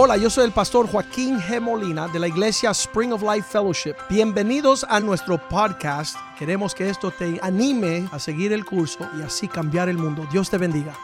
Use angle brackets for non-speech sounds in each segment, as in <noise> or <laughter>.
Hola, yo soy el pastor Joaquín G. Molina de la iglesia Spring of Life Fellowship. Bienvenidos a nuestro podcast. Queremos que esto te anime a seguir el curso y así cambiar el mundo. Dios te bendiga.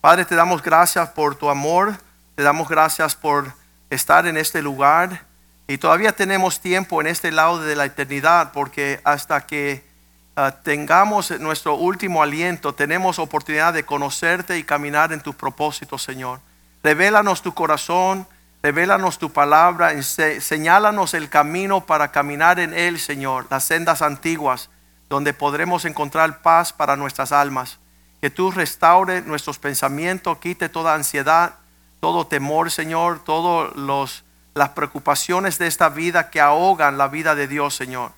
Padre, te damos gracias por tu amor, te damos gracias por estar en este lugar y todavía tenemos tiempo en este lado de la eternidad porque hasta que uh, tengamos nuestro último aliento tenemos oportunidad de conocerte y caminar en tus propósitos, Señor. Revélanos tu corazón, revélanos tu palabra, señálanos el camino para caminar en él, Señor, las sendas antiguas donde podremos encontrar paz para nuestras almas que tú restaure nuestros pensamientos, quite toda ansiedad, todo temor, Señor, todas las preocupaciones de esta vida que ahogan la vida de Dios, Señor.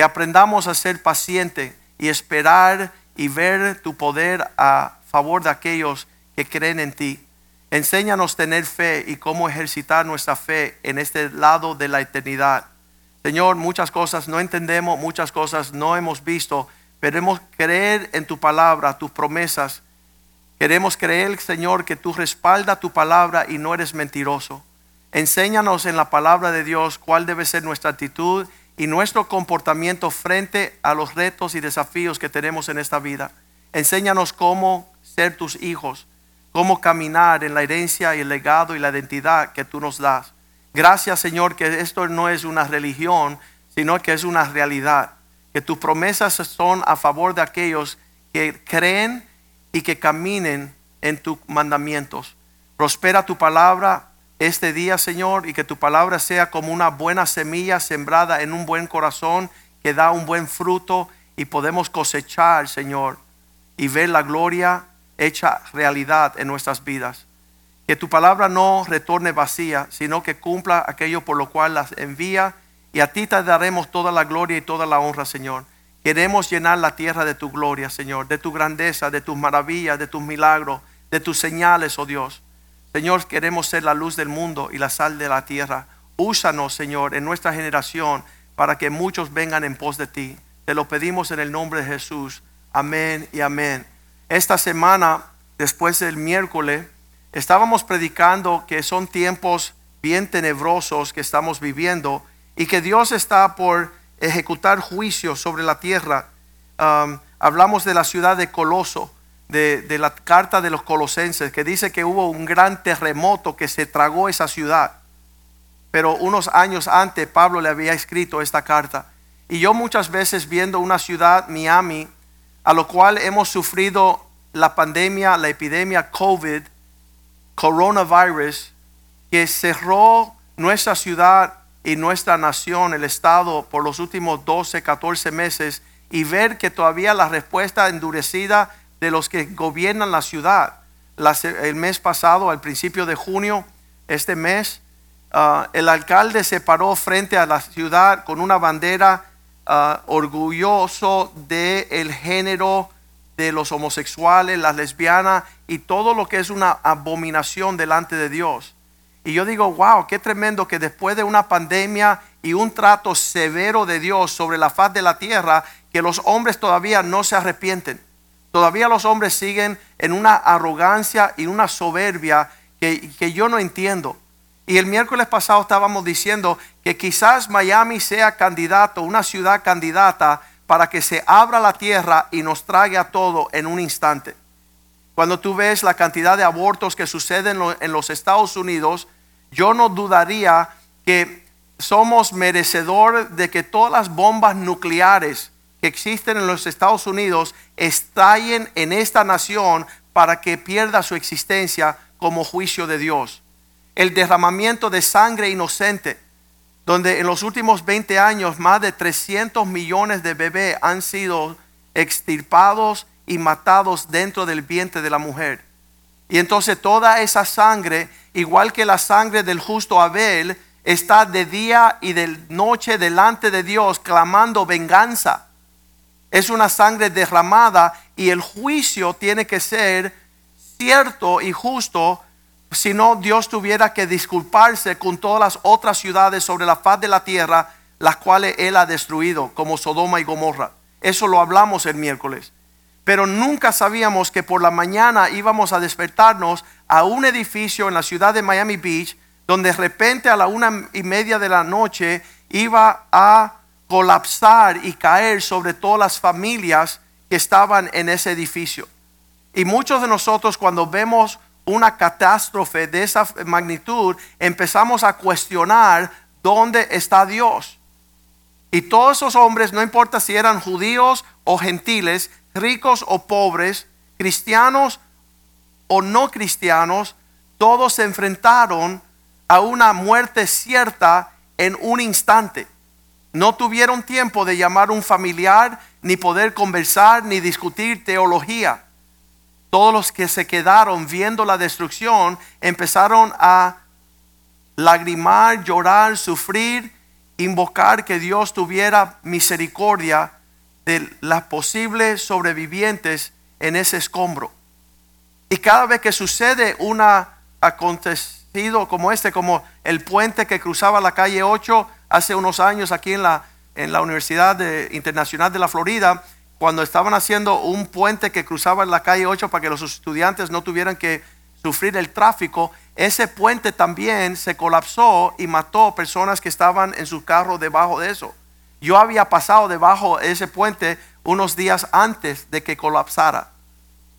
Que aprendamos a ser pacientes y esperar y ver tu poder a favor de aquellos que creen en ti. Enséñanos tener fe y cómo ejercitar nuestra fe en este lado de la eternidad. Señor, muchas cosas no entendemos, muchas cosas no hemos visto, Queremos creer en tu palabra, tus promesas. Queremos creer, Señor, que tú respaldas tu palabra y no eres mentiroso. Enséñanos en la palabra de Dios cuál debe ser nuestra actitud y nuestro comportamiento frente a los retos y desafíos que tenemos en esta vida. Enséñanos cómo ser tus hijos, cómo caminar en la herencia y el legado y la identidad que tú nos das. Gracias, Señor, que esto no es una religión, sino que es una realidad que tus promesas son a favor de aquellos que creen y que caminen en tus mandamientos. Prospera tu palabra este día, Señor, y que tu palabra sea como una buena semilla sembrada en un buen corazón que da un buen fruto y podemos cosechar, Señor, y ver la gloria hecha realidad en nuestras vidas. Que tu palabra no retorne vacía, sino que cumpla aquello por lo cual las envía y a ti te daremos toda la gloria y toda la honra, Señor. Queremos llenar la tierra de tu gloria, Señor, de tu grandeza, de tus maravillas, de tus milagros, de tus señales, oh Dios. Señor, queremos ser la luz del mundo y la sal de la tierra. Úsanos, Señor, en nuestra generación para que muchos vengan en pos de ti. Te lo pedimos en el nombre de Jesús. Amén y amén. Esta semana, después del miércoles, estábamos predicando que son tiempos bien tenebrosos que estamos viviendo y que Dios está por ejecutar juicio sobre la tierra. Um, hablamos de la ciudad de Coloso, de, de, la carta de los colosenses, que dice que hubo un gran terremoto que se tragó esa ciudad. Pero unos años antes Pablo le había escrito esta carta. Y yo muchas veces viendo una ciudad, Miami, a lo cual hemos sufrido la pandemia, la epidemia COVID, coronavirus, que cerró nuestra ciudad y nuestra nación, el Estado, por los últimos 12, 14 meses y ver que todavía la respuesta endurecida de los que gobiernan la ciudad. el mes pasado, al principio de junio, este mes, ah, el alcalde se paró frente a la ciudad con una bandera uh, orgulloso del el género de los homosexuales, las lesbianas y todo lo que es una abominación delante de Dios. Y yo digo, wow, qué tremendo que después de una pandemia y un trato severo de Dios sobre la faz de la tierra, que los hombres todavía no se arrepienten. Todavía los hombres siguen en una arrogancia y una soberbia que, que yo no entiendo. Y el miércoles pasado estábamos diciendo que quizás Miami sea candidato, una ciudad candidata para que se abra la tierra y nos trague a todo en un instante. Cuando tú ves la cantidad de abortos que suceden en los Estados Unidos, yo no dudaría que somos merecedores de que todas las bombas nucleares que existen en los Estados Unidos estallen en esta nación para que pierda su existencia como juicio de Dios. El derramamiento de sangre inocente, donde en los últimos 20 años más de 300 millones de bebés han sido extirpados y matados dentro del vientre de la mujer. Y entonces toda esa sangre, igual que la sangre del justo Abel, está de día y de noche delante de Dios clamando venganza. Es una sangre derramada y el juicio tiene que ser cierto y justo, si no Dios tuviera que disculparse con todas las otras ciudades sobre la faz de la tierra, las cuales Él ha destruido, como Sodoma y Gomorra. Eso lo hablamos el miércoles. pero nunca sabíamos que por la mañana íbamos a despertarnos a un edificio en la ciudad de Miami Beach, donde de repente a la una y media de la noche iba a colapsar y caer sobre todas las familias que estaban en ese edificio. Y muchos de nosotros cuando vemos una catástrofe de esa magnitud, empezamos a cuestionar dónde está Dios. Y todos esos hombres, no importa si eran judíos o gentiles, ricos o pobres, cristianos o no cristianos, todos se enfrentaron a una muerte cierta en un instante. No tuvieron tiempo de llamar a un familiar, ni poder conversar, ni discutir teología. Todos los que se quedaron viendo la destrucción empezaron a lagrimar, llorar, sufrir, invocar que Dios tuviera misericordia de las posibles sobrevivientes en ese escombro. Y cada vez que sucede un acontecido como este, como el puente que cruzaba la calle 8 hace unos años aquí en la, en la Universidad Internacional de la Florida, cuando estaban haciendo un puente que cruzaba la calle 8 para que los estudiantes no tuvieran que sufrir el tráfico, ese puente también se colapsó y mató personas que estaban en su carro debajo de eso. Yo había pasado debajo de ese puente unos días antes de que colapsara.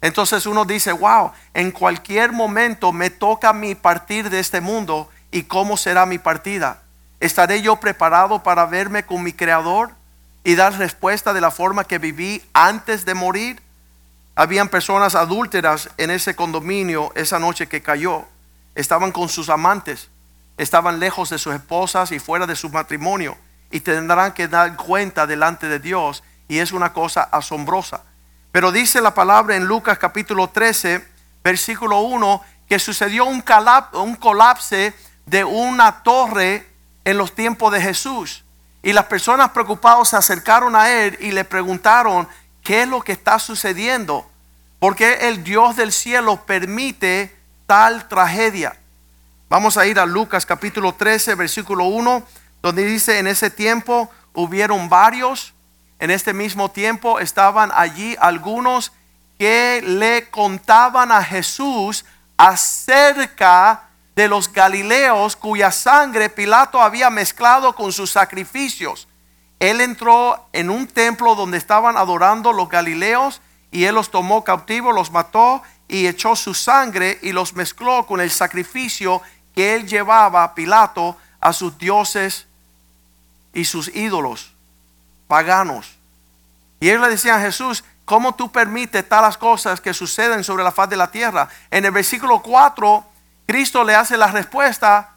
Entonces uno dice, wow, en cualquier momento me toca a mí partir de este mundo y cómo será mi partida. ¿Estaré yo preparado para verme con mi creador y dar respuesta de la forma que viví antes de morir? Habían personas adúlteras en ese condominio esa noche que cayó. Estaban con sus amantes, estaban lejos de sus esposas y fuera de su matrimonio y tendrán que dar cuenta delante de Dios y es una cosa asombrosa. Pero dice la palabra en Lucas capítulo 13, versículo 1, que sucedió un, un colapse de una torre en los tiempos de Jesús. Y las personas preocupadas se acercaron a él y le preguntaron, ¿qué es lo que está sucediendo? ¿Por qué el Dios del cielo permite tal tragedia? Vamos a ir a Lucas capítulo 13, versículo 1, donde dice, en ese tiempo hubieron varios, en este mismo tiempo estaban allí algunos que le contaban a Jesús acerca de los galileos cuya sangre Pilato había mezclado con sus sacrificios. Él entró en un templo donde estaban adorando los galileos y él los tomó cautivos, los mató y echó su sangre y los mezcló con el sacrificio que él llevaba, Pilato, a sus dioses y sus ídolos paganos. Y él le decía a Jesús, ¿cómo tú permites talas cosas que suceden sobre la faz de la tierra? En el versículo 4, Cristo le hace la respuesta,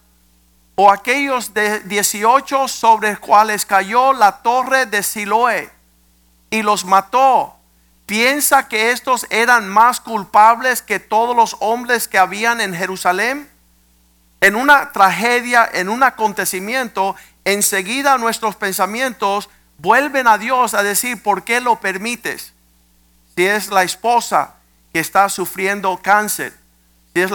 o aquellos de 18 sobre los cuales cayó la torre de Siloé y los mató piensa que estos eran más culpables que todos los hombres que habían en Jerusalén? En una tragedia, en un acontecimiento, enseguida nuestros pensamientos vuelven a Dios a decir, ¿por qué lo permites? Si es la esposa que está sufriendo cáncer, si es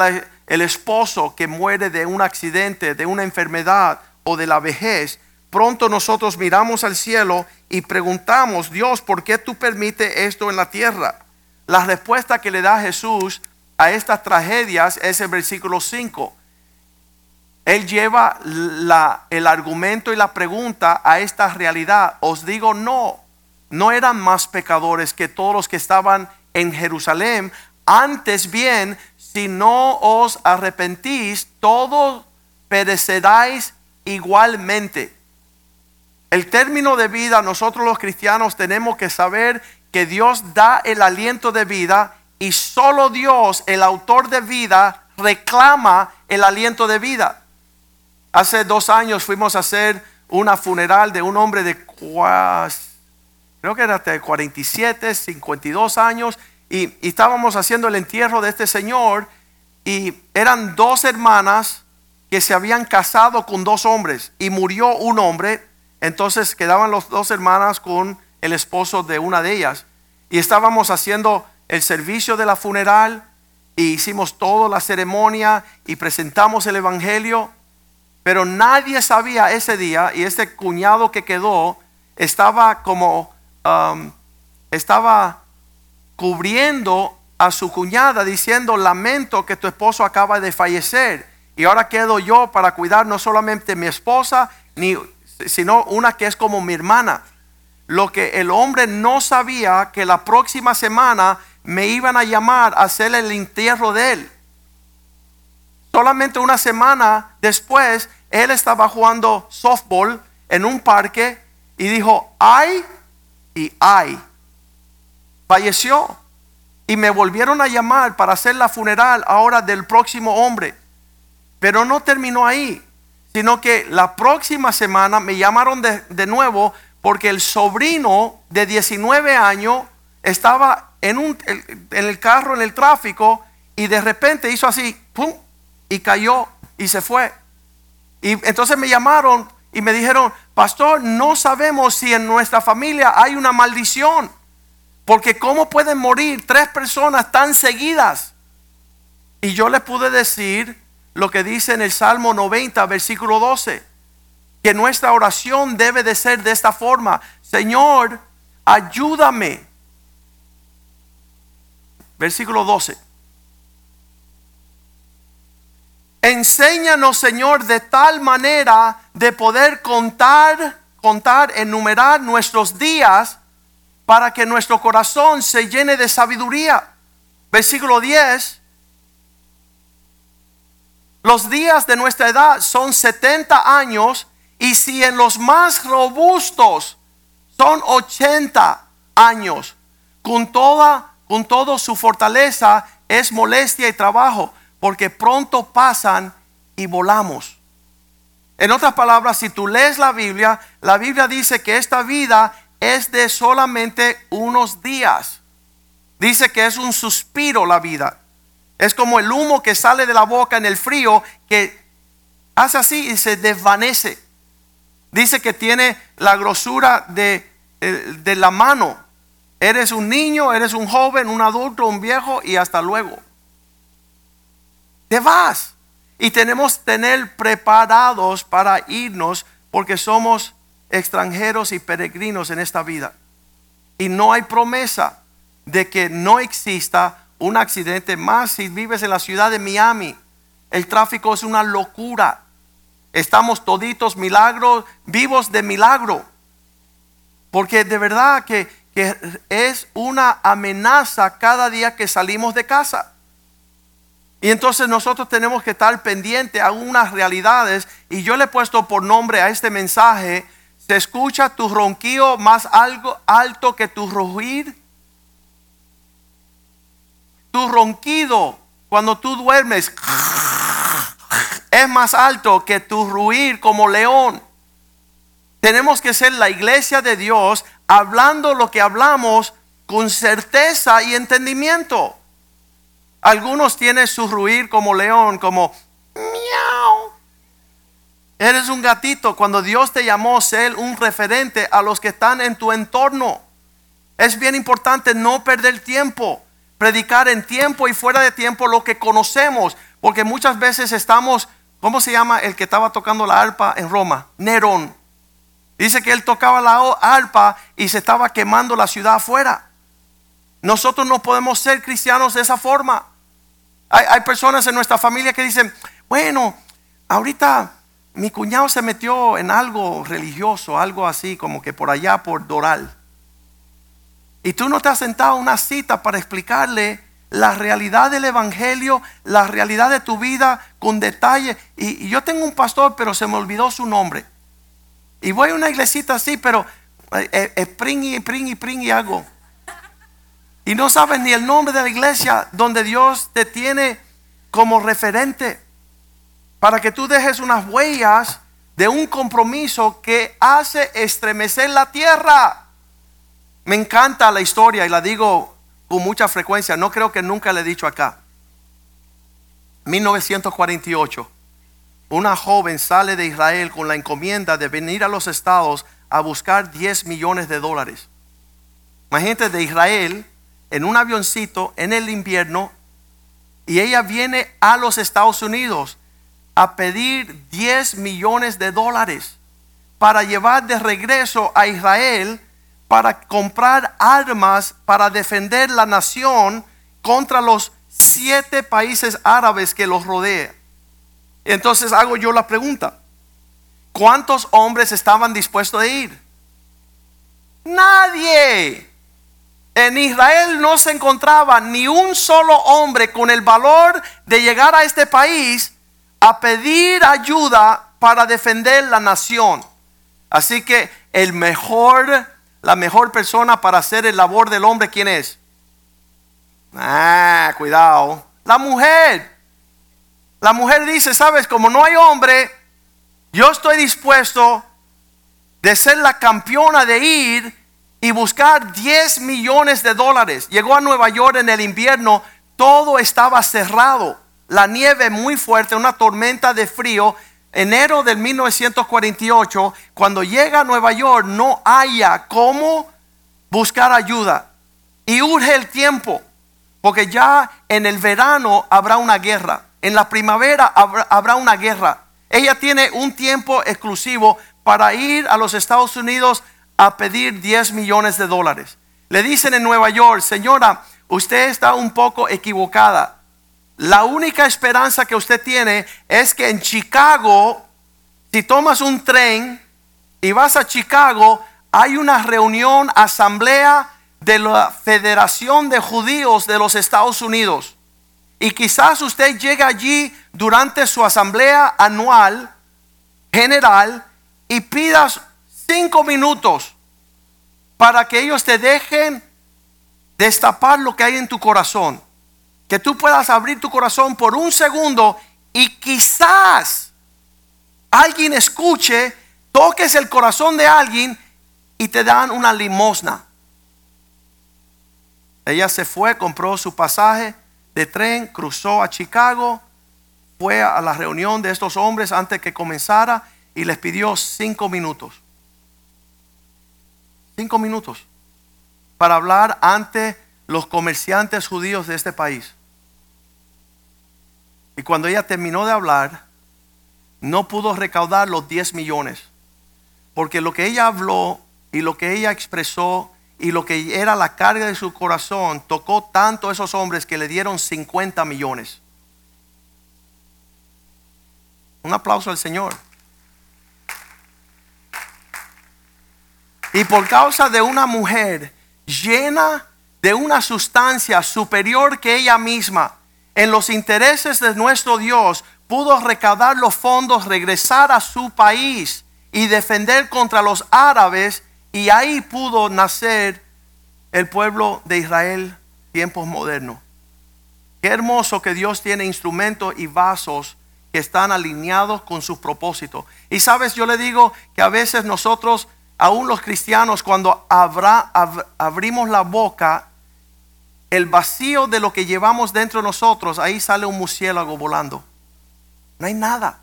el esposo que muere de un accidente, de una enfermedad o de la vejez, pronto nosotros miramos al cielo y preguntamos, Dios, ¿por qué tú permites esto en la tierra? La respuesta que le da Jesús a estas tragedias es el versículo 5. Él lleva el argumento y la pregunta a esta realidad. Os digo, no, no eran más pecadores que todos los que estaban en Jerusalén. Antes bien, si no os arrepentís, todos pereceráis igualmente. El término de vida, nosotros los cristianos tenemos que saber que Dios da el aliento de vida y solo Dios, el autor de vida, reclama el aliento de vida. Hace dos años fuimos a hacer una funeral de un hombre de, creo que era de 47, 52 años, y, estábamos haciendo el entierro de este señor, y eran dos hermanas que se habían casado con dos hombres, y murió un hombre, entonces quedaban las dos hermanas con el esposo de una de ellas. Y estábamos haciendo el servicio de la funeral y hicimos toda la ceremonia y presentamos el Evangelio. Pero nadie sabía ese día y este cuñado que quedó estaba como, um, estaba cubriendo a su cuñada diciendo, lamento que tu esposo acaba de fallecer y ahora quedo yo para cuidar no solamente mi esposa, ni, sino una que es como mi hermana. Lo que el hombre no sabía que la próxima semana me iban a llamar a hacer el entierro de él. Solamente una semana después, él estaba jugando softball en un parque y dijo, ay y ay. Falleció. Y me volvieron a llamar para hacer la funeral ahora del próximo hombre. Pero no terminó ahí, sino que la próxima semana me llamaron de, de nuevo porque el sobrino de 19 años estaba en, un, en el carro, en el tráfico, y de repente hizo así, ¡pum! y cayó y se fue. Y entonces me llamaron y me dijeron, pastor, no sabemos si en nuestra familia hay una maldición, porque ¿cómo pueden morir tres personas tan seguidas? Y yo les pude decir lo que dice en el Salmo 90, versículo 12 que nuestra oración debe de ser de esta forma. Señor, ayúdame. Versículo 12. Enséñanos, Señor, de tal manera de poder contar, contar, enumerar nuestros días para que nuestro corazón se llene de sabiduría. Versículo 10. Los días de nuestra edad son 70 años y si en los más robustos son 80 años, con toda, con todo su fortaleza es molestia y trabajo, porque pronto pasan y volamos. En otras palabras, si tú lees la Biblia, la Biblia dice que esta vida es de solamente unos días. Dice que es un suspiro la vida. Es como el humo que sale de la boca en el frío que hace así y se desvanece. Dice que tiene la grosura de, eh, de la mano. Eres un niño, eres un joven, un adulto, un viejo y hasta luego. Te vas. Y tenemos que tener preparados para irnos porque somos extranjeros y peregrinos en esta vida. Y no hay promesa de que no exista un accidente más si vives en la ciudad de Miami. El tráfico es una locura. Estamos toditos milagros, vivos de milagro. Porque de verdad que, que es una amenaza cada día que salimos de casa. Y entonces nosotros tenemos que estar pendientes a unas realidades. Y yo le he puesto por nombre a este mensaje, se escucha tu ronquío más algo alto que tu rugir. Tu ronquido cuando tú duermes es más alto que tu ruir como león. Tenemos que ser la iglesia de Dios hablando lo que hablamos con certeza y entendimiento. Algunos tienen su ruir como león, como. Eres un gatito. Cuando Dios te llamó, ser un referente a los que están en tu entorno. Es bien importante no perder tiempo. Predicar en tiempo y fuera de tiempo lo que conocemos. Porque muchas veces estamos ¿Cómo se llama el que estaba tocando la arpa en Roma? Nerón. Dice que él tocaba la arpa y se estaba quemando la ciudad afuera. Nosotros no podemos ser cristianos de esa forma. Hay, personas en nuestra familia que dicen, bueno, ahorita mi cuñado se metió en algo religioso, algo así como que por allá, por Doral. Y tú no te has sentado a una cita para explicarle la realidad del Evangelio, la realidad de tu vida con detalle. Y, yo tengo un pastor, pero se me olvidó su nombre. Y voy a una iglesita así, pero eh, eh, y pring y pring y hago. Y no sabes ni el nombre de la iglesia donde Dios te tiene como referente para que tú dejes unas huellas de un compromiso que hace estremecer la tierra. Me encanta la historia y la digo con mucha frecuencia, no creo que nunca le he dicho acá. 1948, una joven sale de Israel con la encomienda de venir a los estados a buscar 10 millones de dólares. Imagínate de Israel en un avioncito en el invierno y ella viene a los Estados Unidos a pedir 10 millones de dólares para llevar de regreso a Israel para comprar armas para defender la nación contra los siete países árabes que los rodean. Entonces hago yo la pregunta, ¿cuántos hombres estaban dispuestos a ir? Nadie. En Israel no se encontraba ni un solo hombre con el valor de llegar a este país a pedir ayuda para defender la nación. Así que el mejor, la mejor persona para hacer el labor del hombre, ¿quién es? Ah, cuidado. La mujer. La mujer dice, sabes, como no hay hombre, yo estoy dispuesto de ser la campeona de ir y buscar 10 millones de dólares. Llegó a Nueva York en el invierno, todo estaba cerrado, la nieve muy fuerte, una tormenta de frío. Enero del 1948, cuando llega a Nueva York, no haya cómo buscar ayuda. Y urge el tiempo, porque ya en el verano habrá una guerra, en la primavera habrá, habrá una guerra. Ella tiene un tiempo exclusivo para ir a los Estados Unidos a pedir 10 millones de dólares. Le dicen en Nueva York, señora, usted está un poco equivocada. La única esperanza que usted tiene es que en Chicago, si tomas un tren y vas a Chicago, hay una reunión, asamblea de la Federación de Judíos de los Estados Unidos. Y quizás usted llegue allí durante su asamblea anual general y pidas cinco minutos para que ellos te dejen destapar lo que hay en tu corazón. Que tú puedas abrir tu corazón por un segundo y quizás alguien escuche, toques el corazón de alguien y te dan una limosna. Ella se fue, compró su pasaje de tren, cruzó a Chicago, fue a la reunión de estos hombres antes que comenzara y les pidió cinco minutos cinco minutos para hablar ante los comerciantes judíos de este país. Y cuando ella terminó de hablar, no pudo recaudar los 10 millones. Porque lo que ella habló y lo que ella expresó y lo que era la carga de su corazón tocó tanto a esos hombres que le dieron 50 millones. Un aplauso al Señor. Y por causa de una mujer llena de una sustancia superior que ella misma, en los intereses de nuestro Dios, pudo recaudar los fondos, regresar a su país y defender contra los árabes, y ahí pudo nacer el pueblo de Israel tiempos modernos. Qué hermoso que Dios tiene instrumentos y vasos que están alineados con sus propósitos. Y sabes, yo le digo que a veces nosotros aún los cristianos cuando abrimos la boca, el vacío de lo que llevamos dentro de nosotros, ahí sale un murciélago volando. No hay nada.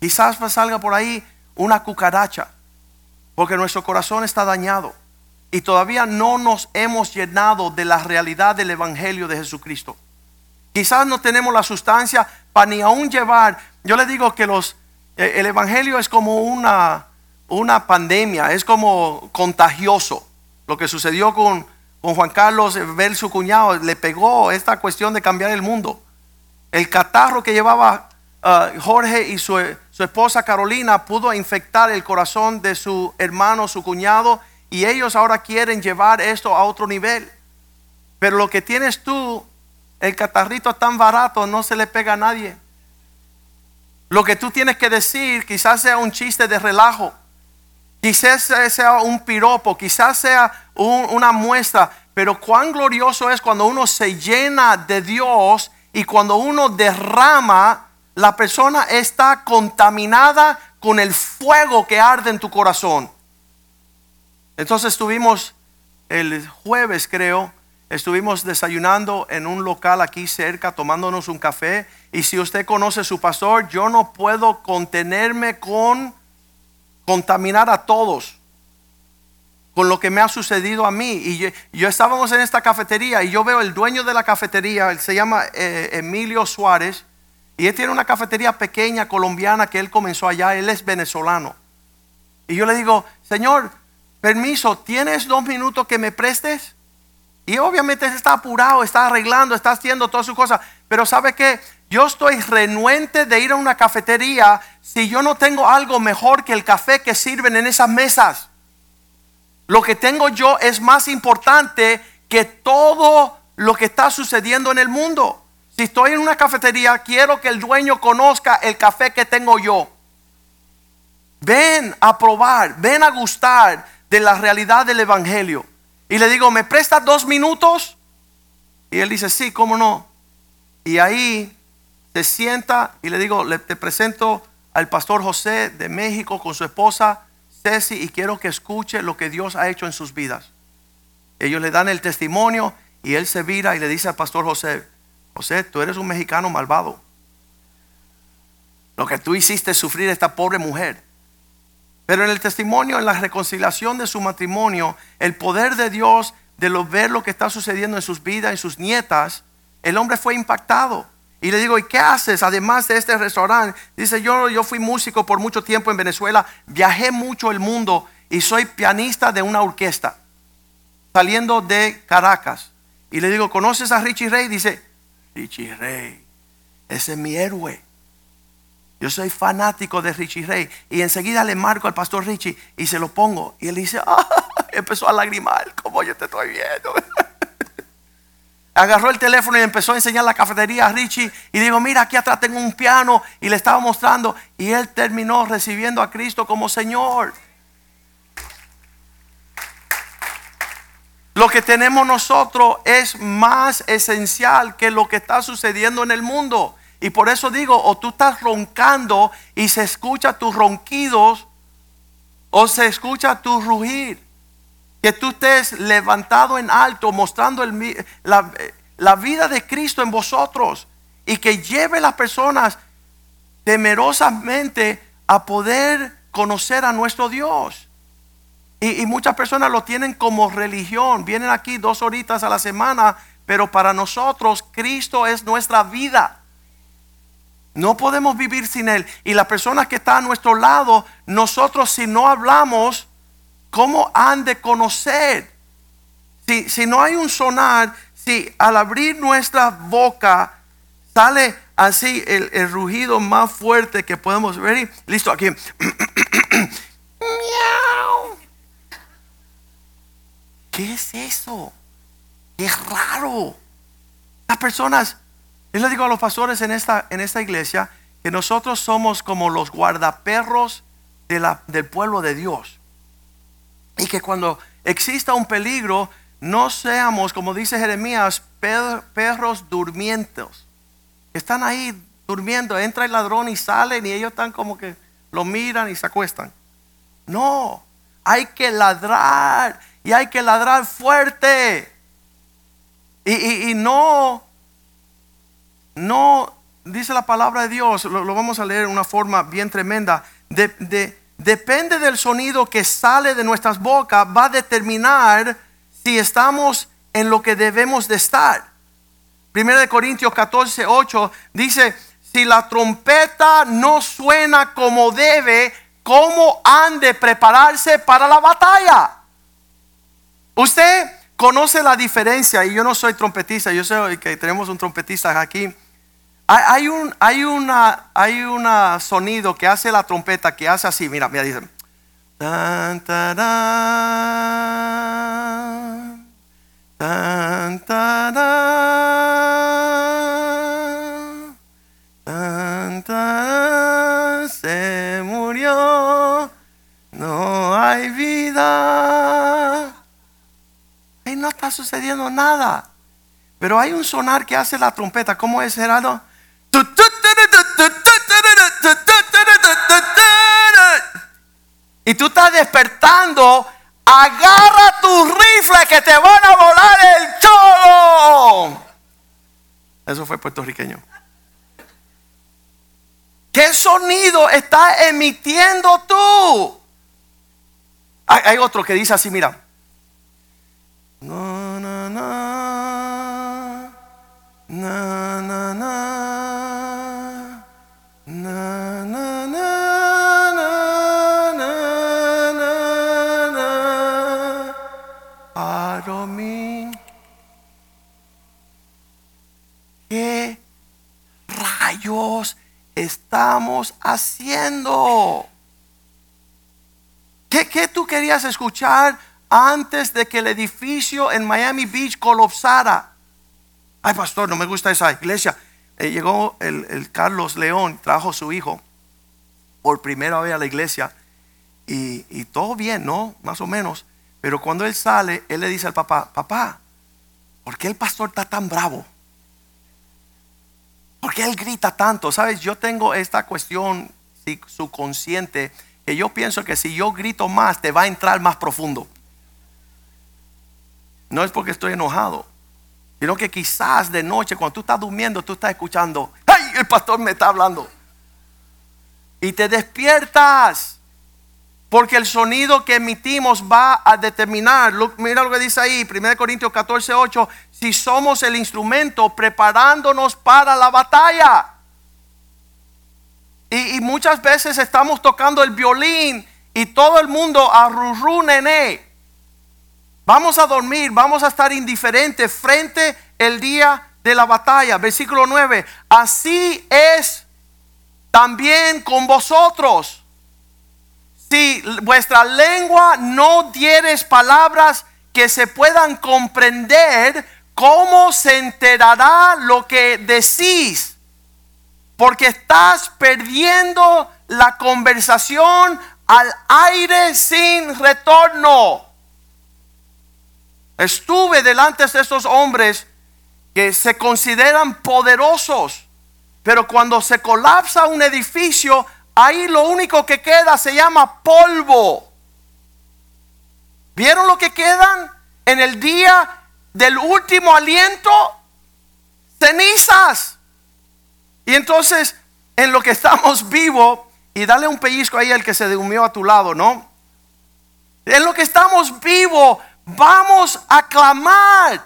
Quizás salga por ahí una cucaracha, porque nuestro corazón está dañado y todavía no nos hemos llenado de la realidad del Evangelio de Jesucristo. Quizás no tenemos la sustancia para ni aún llevar. Yo le digo que los, eh, el Evangelio es como una, una pandemia, es como contagioso. Lo que sucedió con, con Juan Carlos, ver su cuñado, le pegó esta cuestión de cambiar el mundo. El catarro que llevaba uh, Jorge y su, su esposa Carolina pudo infectar el corazón de su hermano, su cuñado, y ellos ahora quieren llevar esto a otro nivel. Pero lo que tienes tú, el catarrito tan barato, no se le pega a nadie. Lo que tú tienes que decir quizás sea un chiste de relajo. Quizás sea un piropo, quizás sea una muestra, pero cuán glorioso es cuando uno se llena de Dios y cuando uno derrama, la persona está contaminada con el fuego que arde en tu corazón. Entonces estuvimos el jueves, creo, estuvimos desayunando en un local aquí cerca, tomándonos un café. Y si usted conoce a su pastor, yo no puedo contenerme con contaminar a todos con lo que me ha sucedido a mí. Y yo, estábamos en esta cafetería y yo veo el dueño de la cafetería, él se llama eh, Emilio Suárez, y él tiene una cafetería pequeña colombiana que él comenzó allá, él es venezolano. Y yo le digo, Señor, permiso, ¿tienes dos minutos que me prestes? Y obviamente está apurado, está arreglando, está haciendo todas sus cosas. Pero ¿sabe qué? Yo estoy renuente de ir a una cafetería si yo no tengo algo mejor que el café que sirven en esas mesas. Lo que tengo yo es más importante que todo lo que está sucediendo en el mundo. Si estoy en una cafetería, quiero que el dueño conozca el café que tengo yo. Ven a probar, ven a gustar de la realidad del Evangelio. Y le digo, ¿me prestas dos minutos? Y él dice, sí, ¿cómo no? Y ahí se sienta y le digo, le, presento al pastor José de México con su esposa Ceci y quiero que escuche lo que Dios ha hecho en sus vidas. Ellos le dan el testimonio y él se vira y le dice al pastor José, José, tú eres un mexicano malvado. Lo que tú hiciste es sufrir a esta pobre mujer. Pero en el testimonio, en la reconciliación de su matrimonio, el poder de Dios, de ver lo que está sucediendo en sus vidas, en sus nietas, el hombre fue impactado. Y le digo, ¿y qué haces además de este restaurante? Dice, yo, yo fui músico por mucho tiempo en Venezuela, viajé mucho el mundo y soy pianista de una orquesta, saliendo de Caracas. Y le digo, ¿conoces a Richie Ray? Dice, Richie Ray, ese es mi héroe. Yo soy fanático de Richie Ray. Y enseguida le marco al pastor Richie y se lo pongo. Y él dice, ah, <laughs> empezó a lagrimar, como yo te estoy viendo. <laughs> Agarró el teléfono y empezó a enseñar la cafetería a Richie. Y digo, mira, aquí atrás tengo un piano. Y le estaba mostrando. Y él terminó recibiendo a Cristo como Señor. Lo que tenemos nosotros es más esencial que lo que está sucediendo en el mundo. Y por eso digo, o tú estás roncando y se escucha tus ronquidos, o se escucha tu rugir. Que tú estés levantado en alto, mostrando la, la vida de Cristo en vosotros. Y que lleve a las personas temerosamente a poder conocer a nuestro Dios. Y, y, muchas personas lo tienen como religión. Vienen aquí dos horitas a la semana, pero para nosotros Cristo es nuestra vida. No podemos vivir sin Él. Y la persona que está a nuestro lado, nosotros si no hablamos, ¿cómo han de conocer? Si, si no hay un sonar, si al abrir nuestra boca sale así el, el rugido más fuerte que podemos ver. Listo, aquí. <clears throat> ¿Qué es eso? Qué raro. Las personas yo le digo a los pastores en esta, en esta iglesia que nosotros somos como los guardaperros de del pueblo de Dios. Y que cuando exista un peligro, no seamos, como dice Jeremías, perros durmientos. Están ahí durmiendo, entra el ladrón y salen y ellos están como que lo miran y se acuestan. No, hay que ladrar y hay que ladrar fuerte. Y, y no no, dice la palabra de Dios, lo, vamos a leer de una forma bien tremenda, depende del sonido que sale de nuestras bocas, va a determinar si estamos en lo que debemos de estar. Primera de Corintios 14, 8 dice, si la trompeta no suena como debe, ¿cómo han de prepararse para la batalla? Usted conoce la diferencia, y yo no soy trompetista, yo sé que tenemos un trompetista aquí. Hay, un hay una hay un sonido que hace la trompeta que hace así, mira, mira, dice. Tan, se murió, no hay vida no está sucediendo nada. Pero hay un sonar que hace la trompeta. ¿Cómo es, Gerardo? Que te van a volar el cholo. Eso fue puertorriqueño. ¿Qué sonido está emitiendo tú? Hay otro que dice así, mira. Haciendo? ¿Qué, qué tú querías escuchar antes de que el edificio en Miami Beach colapsara? Ay, pastor, no me gusta esa iglesia. Eh, llegó el, el Carlos León, trajo a su hijo por primera vez a la iglesia y, y todo bien, ¿no? Más o menos. Pero cuando él sale, él le dice al papá, papá, ¿por qué el pastor está tan bravo? ¿Por qué él grita tanto? Sabes, yo tengo esta cuestión subconsciente que yo pienso que si yo grito más, te va a entrar más profundo. No es porque estoy enojado, sino que quizás de noche, cuando tú estás durmiendo, tú estás escuchando, ¡ay! El pastor me está hablando. Y te despiertas. Porque el sonido que emitimos va a determinar, mira lo que dice ahí, 1 Corintios 14, 8, si somos el instrumento preparándonos para la batalla. Y, muchas veces estamos tocando el violín y todo el mundo arrurú nené. Vamos a dormir, vamos a estar indiferentes frente el día de la batalla. Versículo 9, así es también con vosotros si vuestra lengua no dieres palabras que se puedan comprender, ¿cómo se enterará lo que decís? Porque estás perdiendo la conversación al aire sin retorno. Estuve delante de estos hombres que se consideran poderosos, pero cuando se colapsa un edificio, ahí lo único que queda se llama polvo. ¿Vieron lo que quedan en el día del último aliento? Cenizas. Y entonces, en lo que estamos <laughs> vivos, y dale un pellizco ahí al que se durmió a tu lado, ¿no? En lo que estamos vivos, vamos a clamar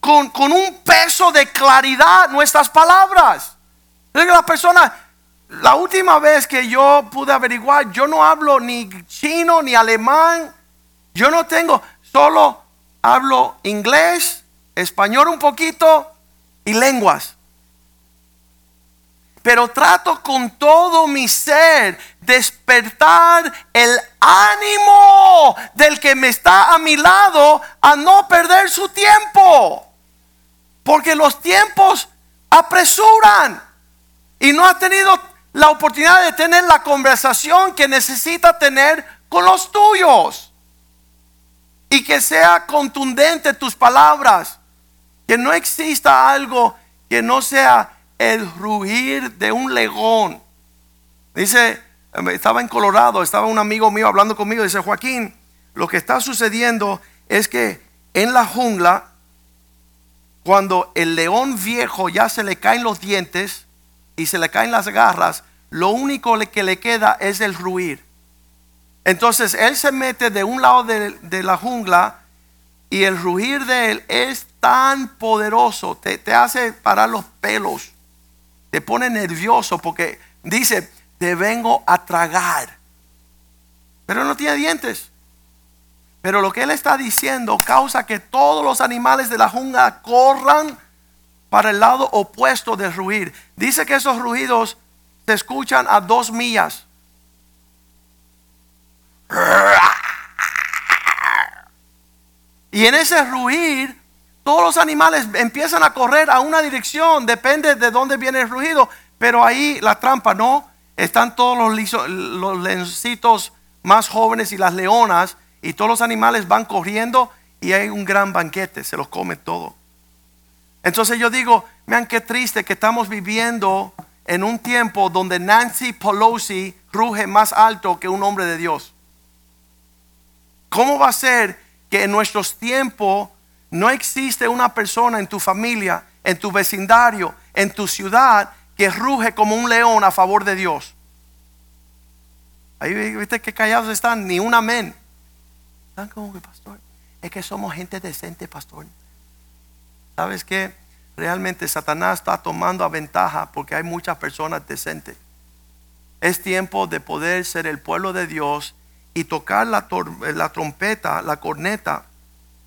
con, con un peso de claridad nuestras palabras. La persona, la última vez que yo pude averiguar, yo no hablo ni chino ni alemán. Yo no tengo, solo hablo inglés, español un poquito y lenguas. Pero trato con todo mi ser despertar el ánimo del que me está a mi lado a no perder su tiempo. Porque los tiempos apresuran y no ha tenido la oportunidad de tener la conversación que necesita tener con los tuyos. Y que sea contundente tus palabras. Que no exista algo que no sea el rugir de un león. Dice, estaba en Colorado, estaba un amigo mío hablando conmigo, dice Joaquín, lo que está sucediendo es que en la jungla, cuando el león viejo ya se le caen los dientes y se le caen las garras, lo único que le queda es el ruir. Entonces él se mete de un lado de, de la jungla y el rugir de él es tan poderoso, te, te hace parar los pelos, te pone nervioso porque dice, te vengo a tragar. Pero no tiene dientes. Pero lo que él está diciendo causa que todos los animales de la jungla corran para el lado opuesto del ruir. Dice que esos ruidos se escuchan a dos millas. Y en ese ruir, todos los animales empiezan a correr a una dirección, depende de dónde viene el ruido, pero ahí la trampa no, están todos los, leoncitos más jóvenes y las leonas, y todos los animales van corriendo y hay un gran banquete, se los come todo. Entonces yo digo, vean qué triste que estamos viviendo en un tiempo donde Nancy Pelosi ruge más alto que un hombre de Dios. ¿Cómo va a ser que en nuestros tiempos no existe una persona en tu familia, en tu vecindario, en tu ciudad que ruge como un león a favor de Dios? Ahí viste que callados están, ni un amén. Están como que, pastor, es que somos gente decente, pastor. ¿Sabes qué? Realmente Satanás está tomando a ventaja porque hay muchas personas decentes. Es tiempo de poder ser el pueblo de Dios y tocar la, la trompeta, la corneta,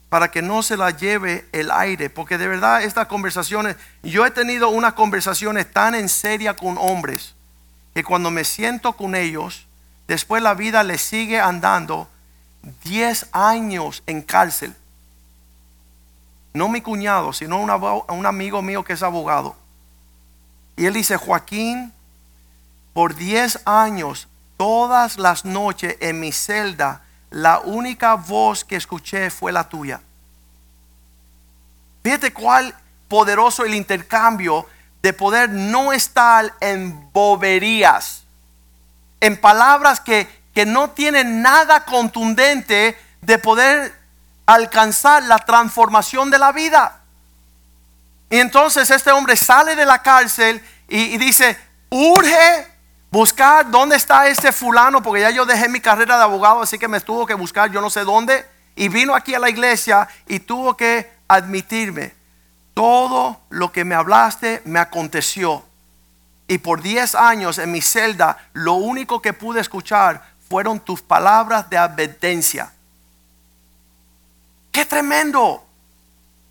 para que no se la lleve el aire, porque de verdad estas conversaciones, yo he tenido unas conversaciones tan en seria con hombres, que cuando me siento con ellos, después la vida les sigue andando 10 años en cárcel. No mi cuñado, sino un, un amigo mío que es abogado. Y él dice, Joaquín, por 10 años, todas las noches en mi celda, la única voz que escuché fue la tuya. Fíjate cuál poderoso el intercambio de poder no estar en boberías, en palabras que, que no tienen nada contundente de poder alcanzar la transformación de la vida. Y entonces este hombre sale de la cárcel y, dice, urge buscar dónde está este fulano, porque ya yo dejé mi carrera de abogado, así que me tuvo que buscar yo no sé dónde, y vino aquí a la iglesia y tuvo que admitirme, todo lo que me hablaste me aconteció. Y por 10 años en mi celda, lo único que pude escuchar fueron tus palabras de advertencia. ¡Qué tremendo!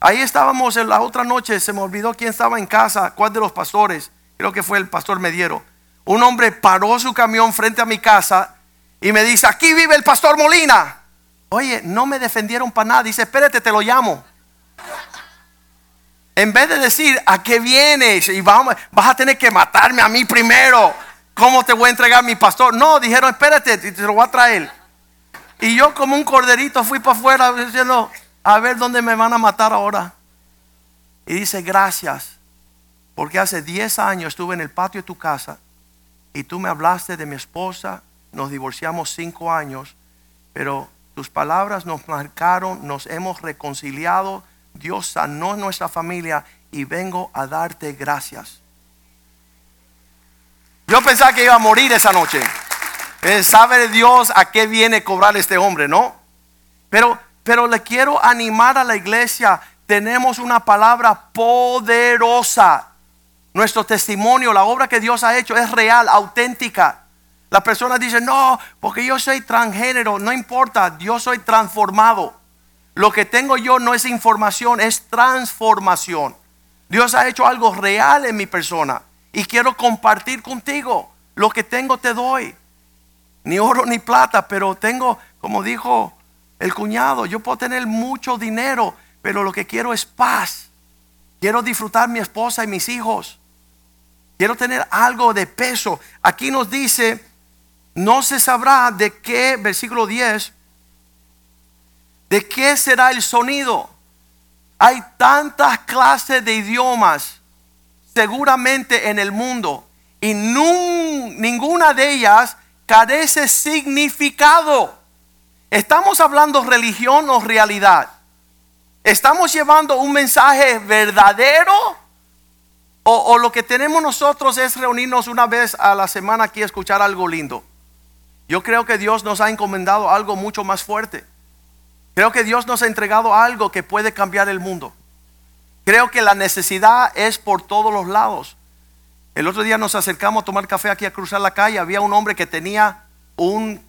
Ahí estábamos en la otra noche, se me olvidó quién estaba en casa, cuál de los pastores, creo que fue el pastor Mediero un hombre paró su camión frente a mi casa y me dice, aquí vive el pastor Molina. Oye, no me defendieron para nada. Dice, espérate, te lo llamo. En vez de decir, ¿a qué vienes? Y vamos, vas a tener que matarme a mí primero. ¿Cómo te voy a entregar mi pastor? No, dijeron, espérate, te lo voy a traer. Y yo como un corderito fui para afuera diciendo, a ver dónde me van a matar ahora. Y dice, gracias, porque hace 10 años estuve en el patio de tu casa y tú me hablaste de mi esposa, nos divorciamos cinco años, pero tus palabras nos marcaron, nos hemos reconciliado, Dios sanó nuestra familia y vengo a darte gracias. Yo pensaba que iba a morir esa noche. Eh, sabe Dios a qué viene cobrar este hombre, ¿no? Pero, pero le quiero animar a la iglesia. Tenemos una palabra poderosa nuestro testimonio, la obra que Dios ha hecho es real, auténtica. La persona dice, no, porque yo soy transgénero, no importa, yo soy transformado. Lo que tengo yo no es información, es transformación. Dios ha hecho algo real en mi persona y quiero compartir contigo. Lo que tengo te doy. Ni oro ni plata, pero tengo, como dijo el cuñado, yo puedo tener mucho dinero, pero lo que quiero es paz. Quiero disfrutar mi esposa y mis hijos. Quiero tener algo de peso. Aquí nos dice, no se sabrá de qué, versículo 10, de qué será el sonido. Hay tantas clases de idiomas seguramente en el mundo y ninguna de ellas carece significado. ¿Estamos hablando religión o realidad? ¿Estamos llevando un mensaje verdadero o, lo que tenemos nosotros es reunirnos una vez a la semana aquí a escuchar algo lindo. Yo creo que Dios nos ha encomendado algo mucho más fuerte. Creo que Dios nos ha entregado algo que puede cambiar el mundo. Creo que la necesidad es por todos los lados. El otro día nos acercamos a tomar café aquí a cruzar la calle. Había un hombre que tenía un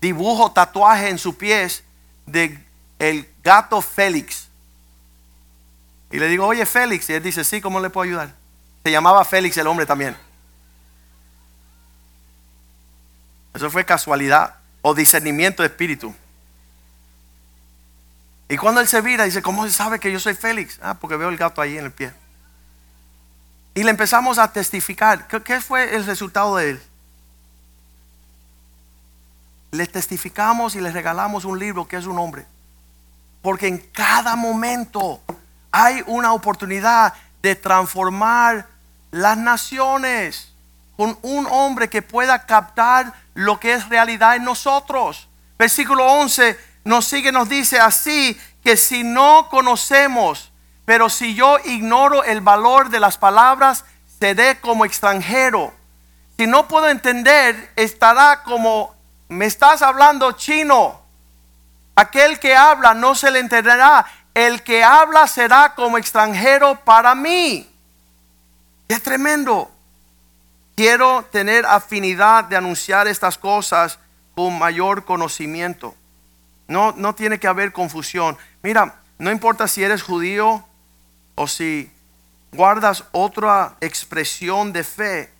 dibujo, tatuaje en su pies de el gato Félix. Y le digo, oye Félix, y él dice, sí, ¿cómo le puedo ayudar? Se llamaba Félix el hombre también. Eso fue casualidad o discernimiento de espíritu. Y cuando él se vira, dice, ¿cómo se sabe que yo soy Félix? Ah, porque veo el gato ahí en el pie. Y le empezamos a testificar. ¿Qué, fue el resultado de él? Le testificamos y le regalamos un libro que es un hombre. Porque en cada momento hay una oportunidad de transformar las naciones con un hombre que pueda captar lo que es realidad en nosotros. Versículo 11 nos sigue, nos dice así, que si no conocemos, pero si yo ignoro el valor de las palabras, seré como extranjero. Si no puedo entender, estará como, me estás hablando chino. Aquel que habla no se le entenderá el que habla será como extranjero para mí. Es tremendo. Quiero tener afinidad de anunciar estas cosas con mayor conocimiento. No, no tiene que haber confusión. Mira, no importa si eres judío o si guardas otra expresión de fe,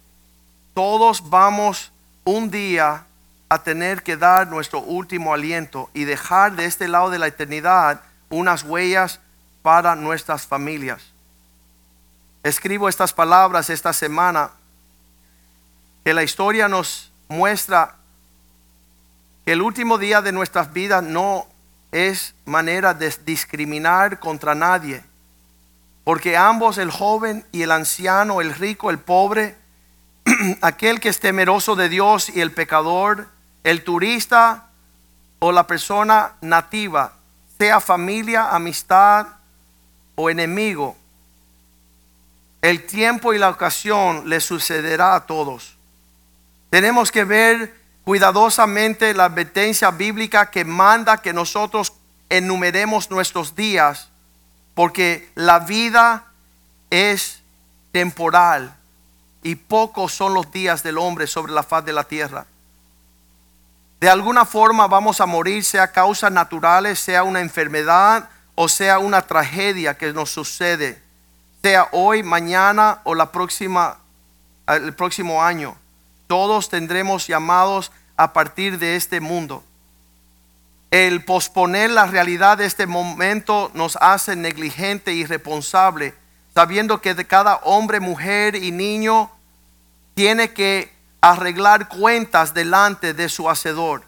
todos vamos un día a tener que dar nuestro último aliento y dejar de este lado de la eternidad unas huellas para nuestras familias. Escribo estas palabras esta semana que la historia nos muestra que el último día de nuestras vidas no es manera de discriminar contra nadie, porque ambos, el joven y el anciano, el rico, el pobre, <clears throat> aquel que es temeroso de Dios y el pecador, el turista o la persona nativa, sea familia, amistad o enemigo, el tiempo y la ocasión le sucederá a todos. Tenemos que ver cuidadosamente la advertencia bíblica que manda que nosotros enumeremos nuestros días, porque la vida es temporal y pocos son los días del hombre sobre la faz de la tierra. De alguna forma vamos a morir, sea causas naturales, sea una enfermedad o sea una tragedia que nos sucede, sea hoy, mañana o la próxima, el próximo año. Todos tendremos llamados a partir de este mundo. El posponer la realidad de este momento nos hace negligente y irresponsable, sabiendo que cada hombre, mujer y niño tiene que arreglar cuentas delante de su hacedor,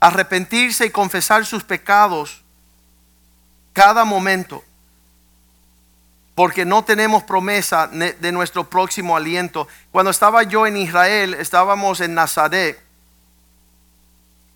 arrepentirse y confesar sus pecados cada momento, porque no tenemos promesa de nuestro próximo aliento. Cuando estaba yo en Israel, estábamos en Nazaret,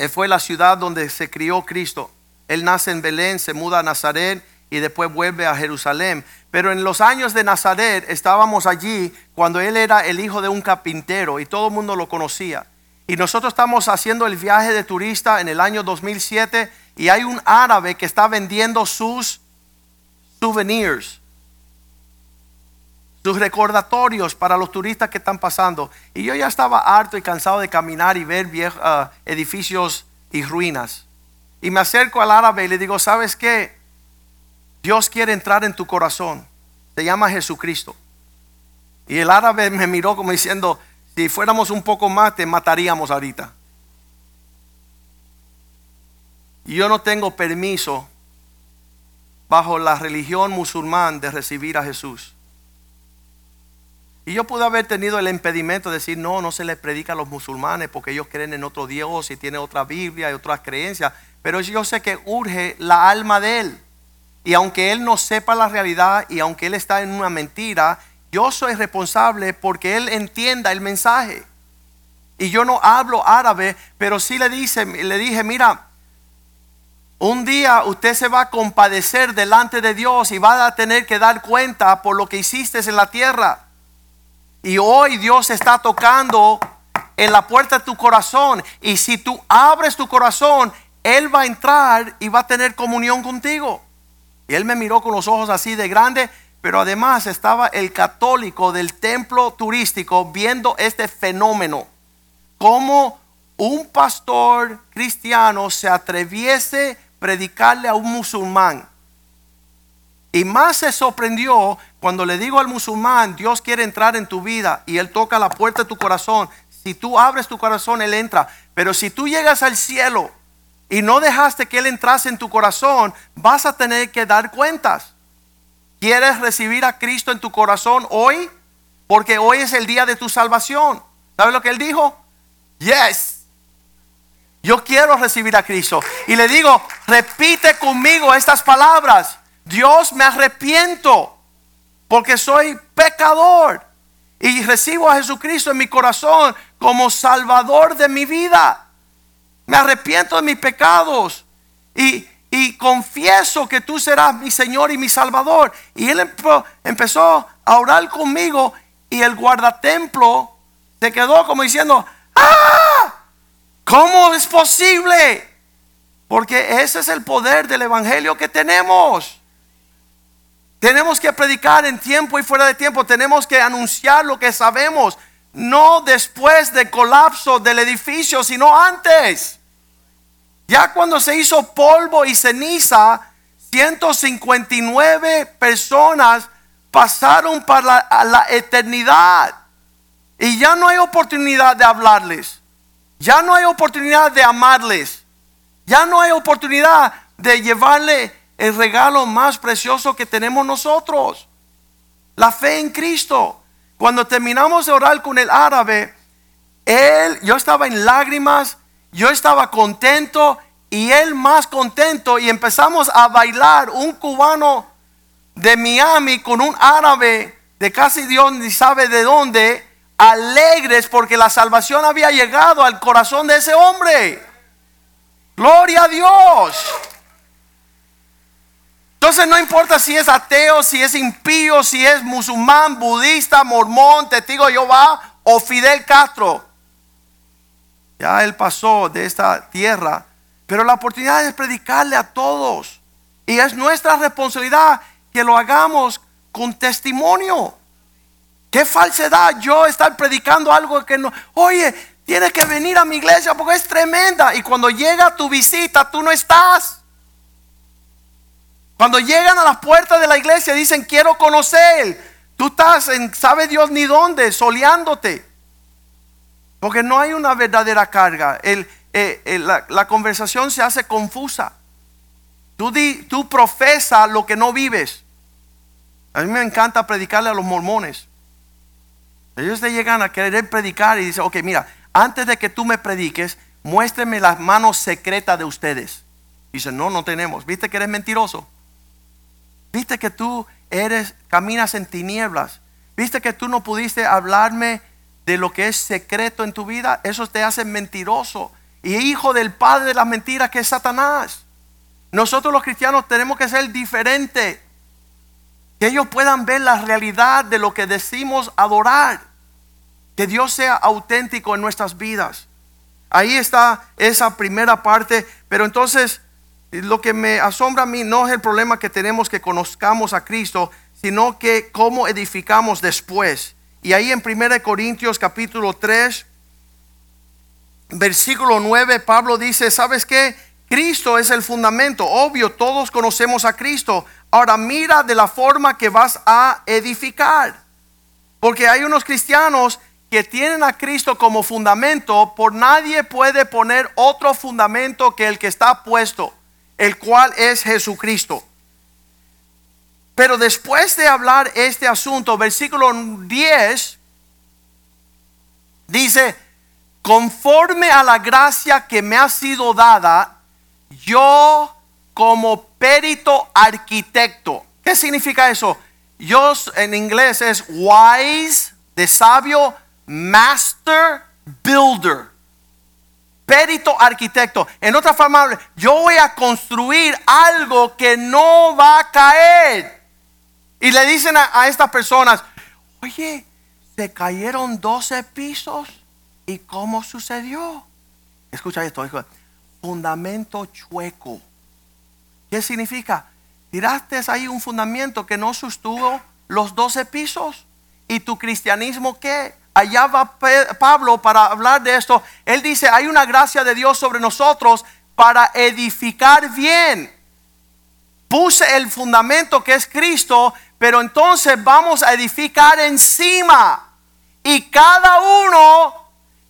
fue la ciudad donde se crió Cristo. Él nace en Belén, se muda a Nazaret y después vuelve a Jerusalén. Pero en los años de Nazaret estábamos allí cuando él era el hijo de un carpintero y todo el mundo lo conocía. Y nosotros estamos haciendo el viaje de turista en el año 2007 y hay un árabe que está vendiendo sus souvenirs, sus recordatorios para los turistas que están pasando. Y yo ya estaba harto y cansado de caminar y ver viejos, ah, edificios y ruinas. Y me acerco al árabe y le digo, ¿sabes qué? Dios quiere entrar en tu corazón. Se llama Jesucristo. Y el árabe me miró como diciendo, si fuéramos un poco más, te mataríamos ahorita. Y yo no tengo permiso bajo la religión musulmán de recibir a Jesús. Y yo pude haber tenido el impedimento de decir, no, no se les predica a los musulmanes porque ellos creen en otro Dios y tienen otra Biblia y otras creencias. Pero yo sé que urge la alma de Él. Y aunque Él no sepa la realidad y aunque Él está en una mentira, yo soy responsable porque Él entienda el mensaje. Y yo no hablo árabe, pero sí le, dice, le dije, mira, un día usted se va a compadecer delante de Dios y va a tener que dar cuenta por lo que hiciste en la tierra. Y hoy Dios está tocando en la puerta de tu corazón. Y si tú abres tu corazón, Él va a entrar y va a tener comunión contigo. Y él me miró con los ojos así de grande, pero además estaba el católico del templo turístico viendo este fenómeno. Como un pastor cristiano se atreviese a predicarle a un musulmán. Y más se sorprendió cuando le digo al musulmán, Dios quiere entrar en tu vida y Él toca la puerta de tu corazón. Si tú abres tu corazón, Él entra. Pero si tú llegas al cielo y no dejaste que Él entrase en tu corazón, vas a tener que dar cuentas. ¿Quieres recibir a Cristo en tu corazón hoy? Porque hoy es el día de tu salvación. ¿Sabes lo que Él dijo? Yes. Yo quiero recibir a Cristo. Y le digo, repite conmigo estas palabras. Dios me arrepiento porque soy pecador. Y recibo a Jesucristo en mi corazón como Salvador de mi vida me arrepiento de mis pecados y, confieso que tú serás mi Señor y mi Salvador. Y él empezó a orar conmigo y el guardatemplo se quedó como diciendo, ¡ah! ¿Cómo es posible? Porque ese es el poder del Evangelio que tenemos. Tenemos que predicar en tiempo y fuera de tiempo. Tenemos que anunciar lo que sabemos. No después del colapso del edificio, sino antes. Ya cuando se hizo polvo y ceniza, 159 personas pasaron para la, eternidad. Y ya no hay oportunidad de hablarles. Ya no hay oportunidad de amarles. Ya no hay oportunidad de llevarle el regalo más precioso que tenemos nosotros. La fe en Cristo. Cuando terminamos de orar con el árabe, él, yo estaba en lágrimas, yo estaba contento y él más contento y empezamos a bailar un cubano de Miami con un árabe de casi Dios ni sabe de dónde, alegres porque la salvación había llegado al corazón de ese hombre. Gloria a Dios. Entonces no importa si es ateo, si es impío, si es musulmán, budista, mormón, testigo de Jehová o Fidel Castro. Ya él pasó de esta tierra, pero la oportunidad es predicarle a todos. Y es nuestra responsabilidad que lo hagamos con testimonio. Qué falsedad yo estar predicando algo que no. Oye, tienes que venir a mi iglesia porque es tremenda. Y cuando llega tu visita, tú no estás. Cuando llegan a las puertas de la iglesia, dicen, quiero conocer. Tú estás en, sabe Dios ni dónde, soleándote. Porque no hay una verdadera carga. El, eh, la, conversación se hace confusa. Tú, di, tú profesa lo que no vives. A mí me encanta predicarle a los mormones. Ellos te llegan a querer predicar y dicen, ok, mira, antes de que tú me prediques, muéstreme las manos secretas de ustedes. Dicen, no, no tenemos. ¿Viste que eres mentiroso? ¿Viste que tú eres, caminas en tinieblas? ¿Viste que tú no pudiste hablarme de lo que es secreto en tu vida? Eso te hace mentiroso y hijo del padre de las mentiras que es Satanás. Nosotros los cristianos tenemos que ser diferentes. Que ellos puedan ver la realidad de lo que decimos adorar. Que Dios sea auténtico en nuestras vidas. Ahí está esa primera parte. Pero entonces lo que me asombra a mí no es el problema que tenemos que conozcamos a Cristo, sino que cómo edificamos después. Y ahí en 1 Corintios capítulo 3, versículo 9, Pablo dice, ¿sabes qué? Cristo es el fundamento. Obvio, todos conocemos a Cristo. Ahora mira de la forma que vas a edificar. Porque hay unos cristianos que tienen a Cristo como fundamento, por nadie puede poner otro fundamento que el que está puesto, el cual es Jesucristo. Pero después de hablar este asunto, versículo 10 dice, conforme a la gracia que me ha sido dada, yo como perito arquitecto. ¿Qué significa eso? Yo en inglés es wise, de sabio, master builder. Perito arquitecto. En otra forma, yo voy a construir algo que no va a caer. Y le dicen a, estas personas, oye, se cayeron 12 pisos. ¿Y cómo sucedió? Escucha esto, hijo fundamento chueco. ¿Qué significa? Tiraste ahí un fundamento que no sostuvo los doce pisos. ¿Y tu cristianismo qué? Allá va Pablo para hablar de esto. Él dice, hay una gracia de Dios sobre nosotros para edificar bien. Puse el fundamento que es Cristo, pero entonces vamos a edificar encima. Y cada uno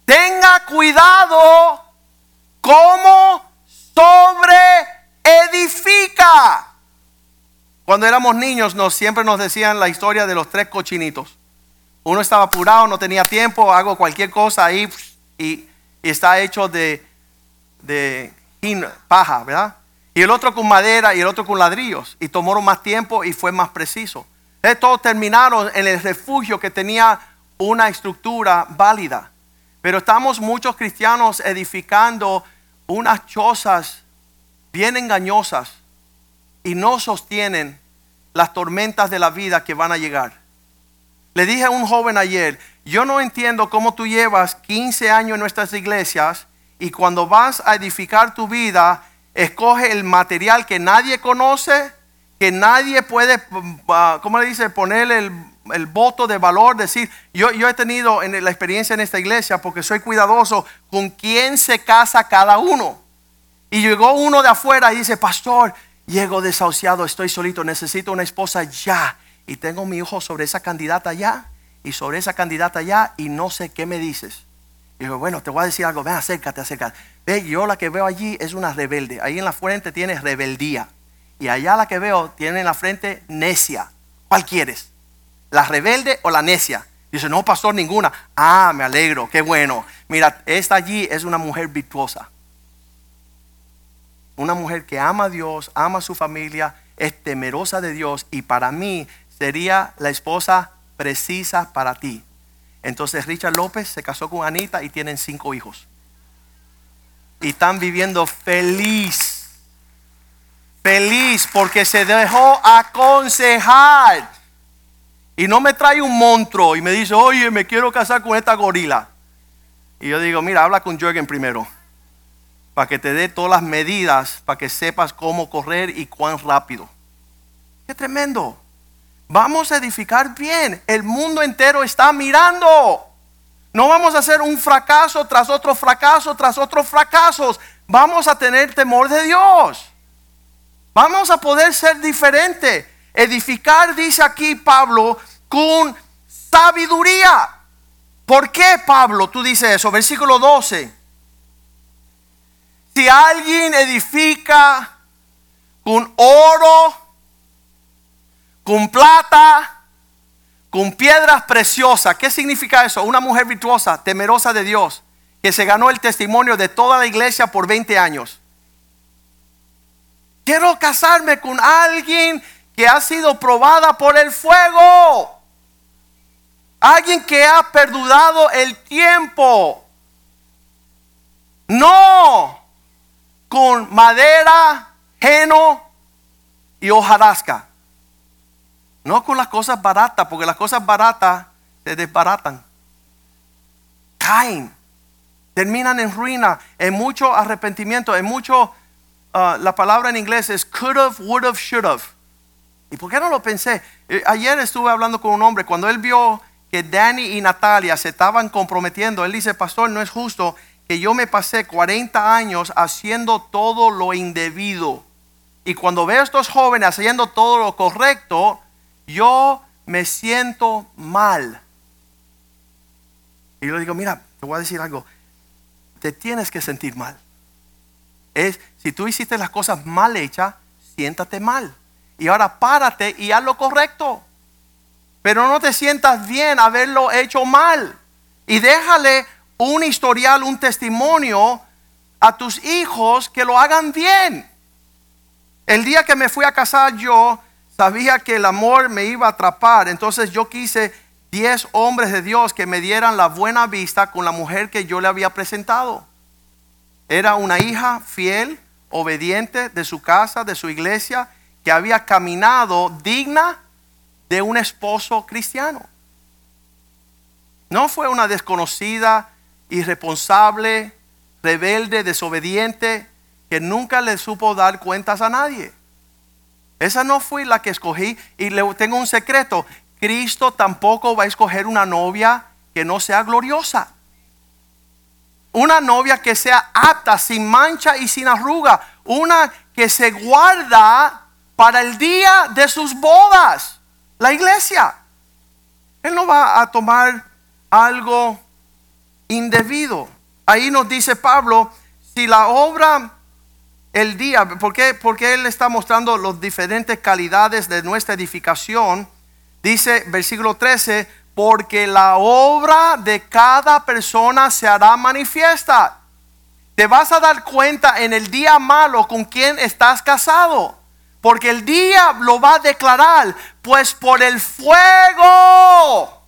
tenga cuidado ¿Cómo sobre edifica? Cuando éramos niños nos siempre nos decían la historia de los tres cochinitos. Uno estaba apurado, no tenía tiempo, hago cualquier cosa ahí y, está hecho de, paja, ¿verdad? Y el otro con madera y el otro con ladrillos. Y tomaron más tiempo y fue más preciso. Todos terminaron en el refugio que tenía una estructura válida. Pero estamos muchos cristianos edificando unas chozas bien engañosas y no sostienen las tormentas de la vida que van a llegar. Le dije a un joven ayer, yo no entiendo cómo tú llevas 15 años en nuestras iglesias y cuando vas a edificar tu vida, escoge el material que nadie conoce, que nadie puede, ah, ¿cómo le dice? Poner el, voto de valor, decir, yo, yo he tenido en la experiencia en esta iglesia porque soy cuidadoso con quién se casa cada uno. Y llegó uno de afuera y dice, pastor, llego desahuciado, estoy solito, necesito una esposa ya. Y tengo mi hijo sobre esa candidata ya y sobre esa candidata ya y no sé qué me dices. Y digo, bueno, te voy a decir algo, ven, acércate, acércate. Ve, yo la que veo allí es una rebelde. Ahí en la frente tiene rebeldía. Y allá la que veo tiene en la frente necia. ¿Cuál quieres? ¿La rebelde o la necia? Dice, no, pastor, ninguna. Ah, me alegro, qué bueno. Mira, esta allí es una mujer virtuosa. Una mujer que ama a Dios, ama a su familia, es temerosa de Dios y para mí sería la esposa precisa para ti. Entonces Richard López se casó con Anita y tienen cinco hijos. Y están viviendo feliz. Feliz porque se dejó aconsejar. Y no me trae un monstruo y me dice, oye, me quiero casar con esta gorila. Y yo digo, mira, habla con Jürgen primero. Para que te dé todas las medidas, para que sepas cómo correr y cuán rápido. Qué tremendo. Vamos a edificar bien. El mundo entero está mirando. No vamos a hacer un fracaso tras otro fracaso, tras otros fracasos. Vamos a tener temor de Dios. Vamos a poder ser diferente. Edificar, dice aquí Pablo, con sabiduría. ¿Por qué, Pablo, tú dices eso? Versículo 12. Si alguien edifica con oro, con plata, con piedras preciosas. ¿Qué significa eso? Una mujer virtuosa, temerosa de Dios, que se ganó el testimonio de toda la iglesia por 20 años. Quiero casarme con alguien que ha sido probada por el fuego. Alguien que ha perdurado el tiempo. No con madera, heno y hojarasca. No con las cosas baratas, porque las cosas baratas se desbaratan. Caen. Terminan en ruina, en mucho arrepentimiento, en mucho, uh, la palabra en inglés es could have, would have, should have. ¿Y por qué no lo pensé? Eh, ayer estuve hablando con un hombre, cuando él vio que Danny y Natalia se estaban comprometiendo, él dice, pastor, no es justo que yo me pasé 40 años haciendo todo lo indebido. Y cuando veo a estos jóvenes haciendo todo lo correcto, yo me siento mal. Y yo le digo, mira, te voy a decir algo, te tienes que sentir mal. Es, si tú hiciste las cosas mal hechas, siéntate mal. Y ahora párate y haz lo correcto. Pero no te sientas bien haberlo hecho mal. Y déjale un historial, un testimonio a tus hijos que lo hagan bien. El día que me fui a casar yo, sabía que el amor me iba a atrapar, entonces yo quise 10 hombres de Dios que me dieran la buena vista con la mujer que yo le había presentado. Era una hija fiel, obediente de su casa, de su iglesia, que había caminado digna de un esposo cristiano. No fue una desconocida, irresponsable, rebelde, desobediente, que nunca le supo dar cuentas a nadie. Esa no fue la que escogí. Y le tengo un secreto. Cristo tampoco va a escoger una novia que no sea gloriosa. Una novia que sea apta, sin mancha y sin arruga. Una que se guarda para el día de sus bodas. La iglesia. Él no va a tomar algo indebido. Ahí nos dice Pablo, si la obra el día, ¿por qué? Porque Él está mostrando las diferentes calidades de nuestra edificación. Dice versículo 13, porque la obra de cada persona se hará manifiesta. Te vas a dar cuenta en el día malo con quién estás casado. Porque el día lo va a declarar, pues por el fuego,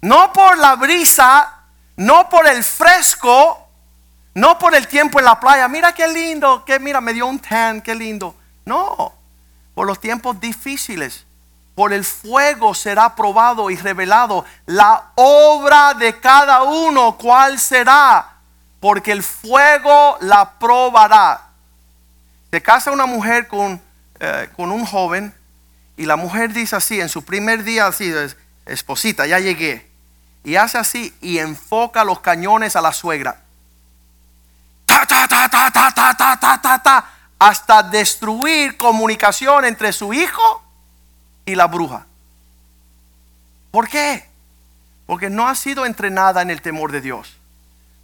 no por la brisa, no por el fresco, no por el tiempo en la playa, mira qué lindo, que mira, me dio un tan, qué lindo. No, por los tiempos difíciles, por el fuego será probado y revelado la obra de cada uno, cuál será, porque el fuego la probará. Se casa una mujer con, eh, con un joven y la mujer dice así, en su primer día así, esposita, ya llegué. Y hace así y enfoca los cañones a la suegra hasta destruir comunicación entre su hijo y la bruja. ¿Por qué? Porque no ha sido entrenada en el temor de Dios.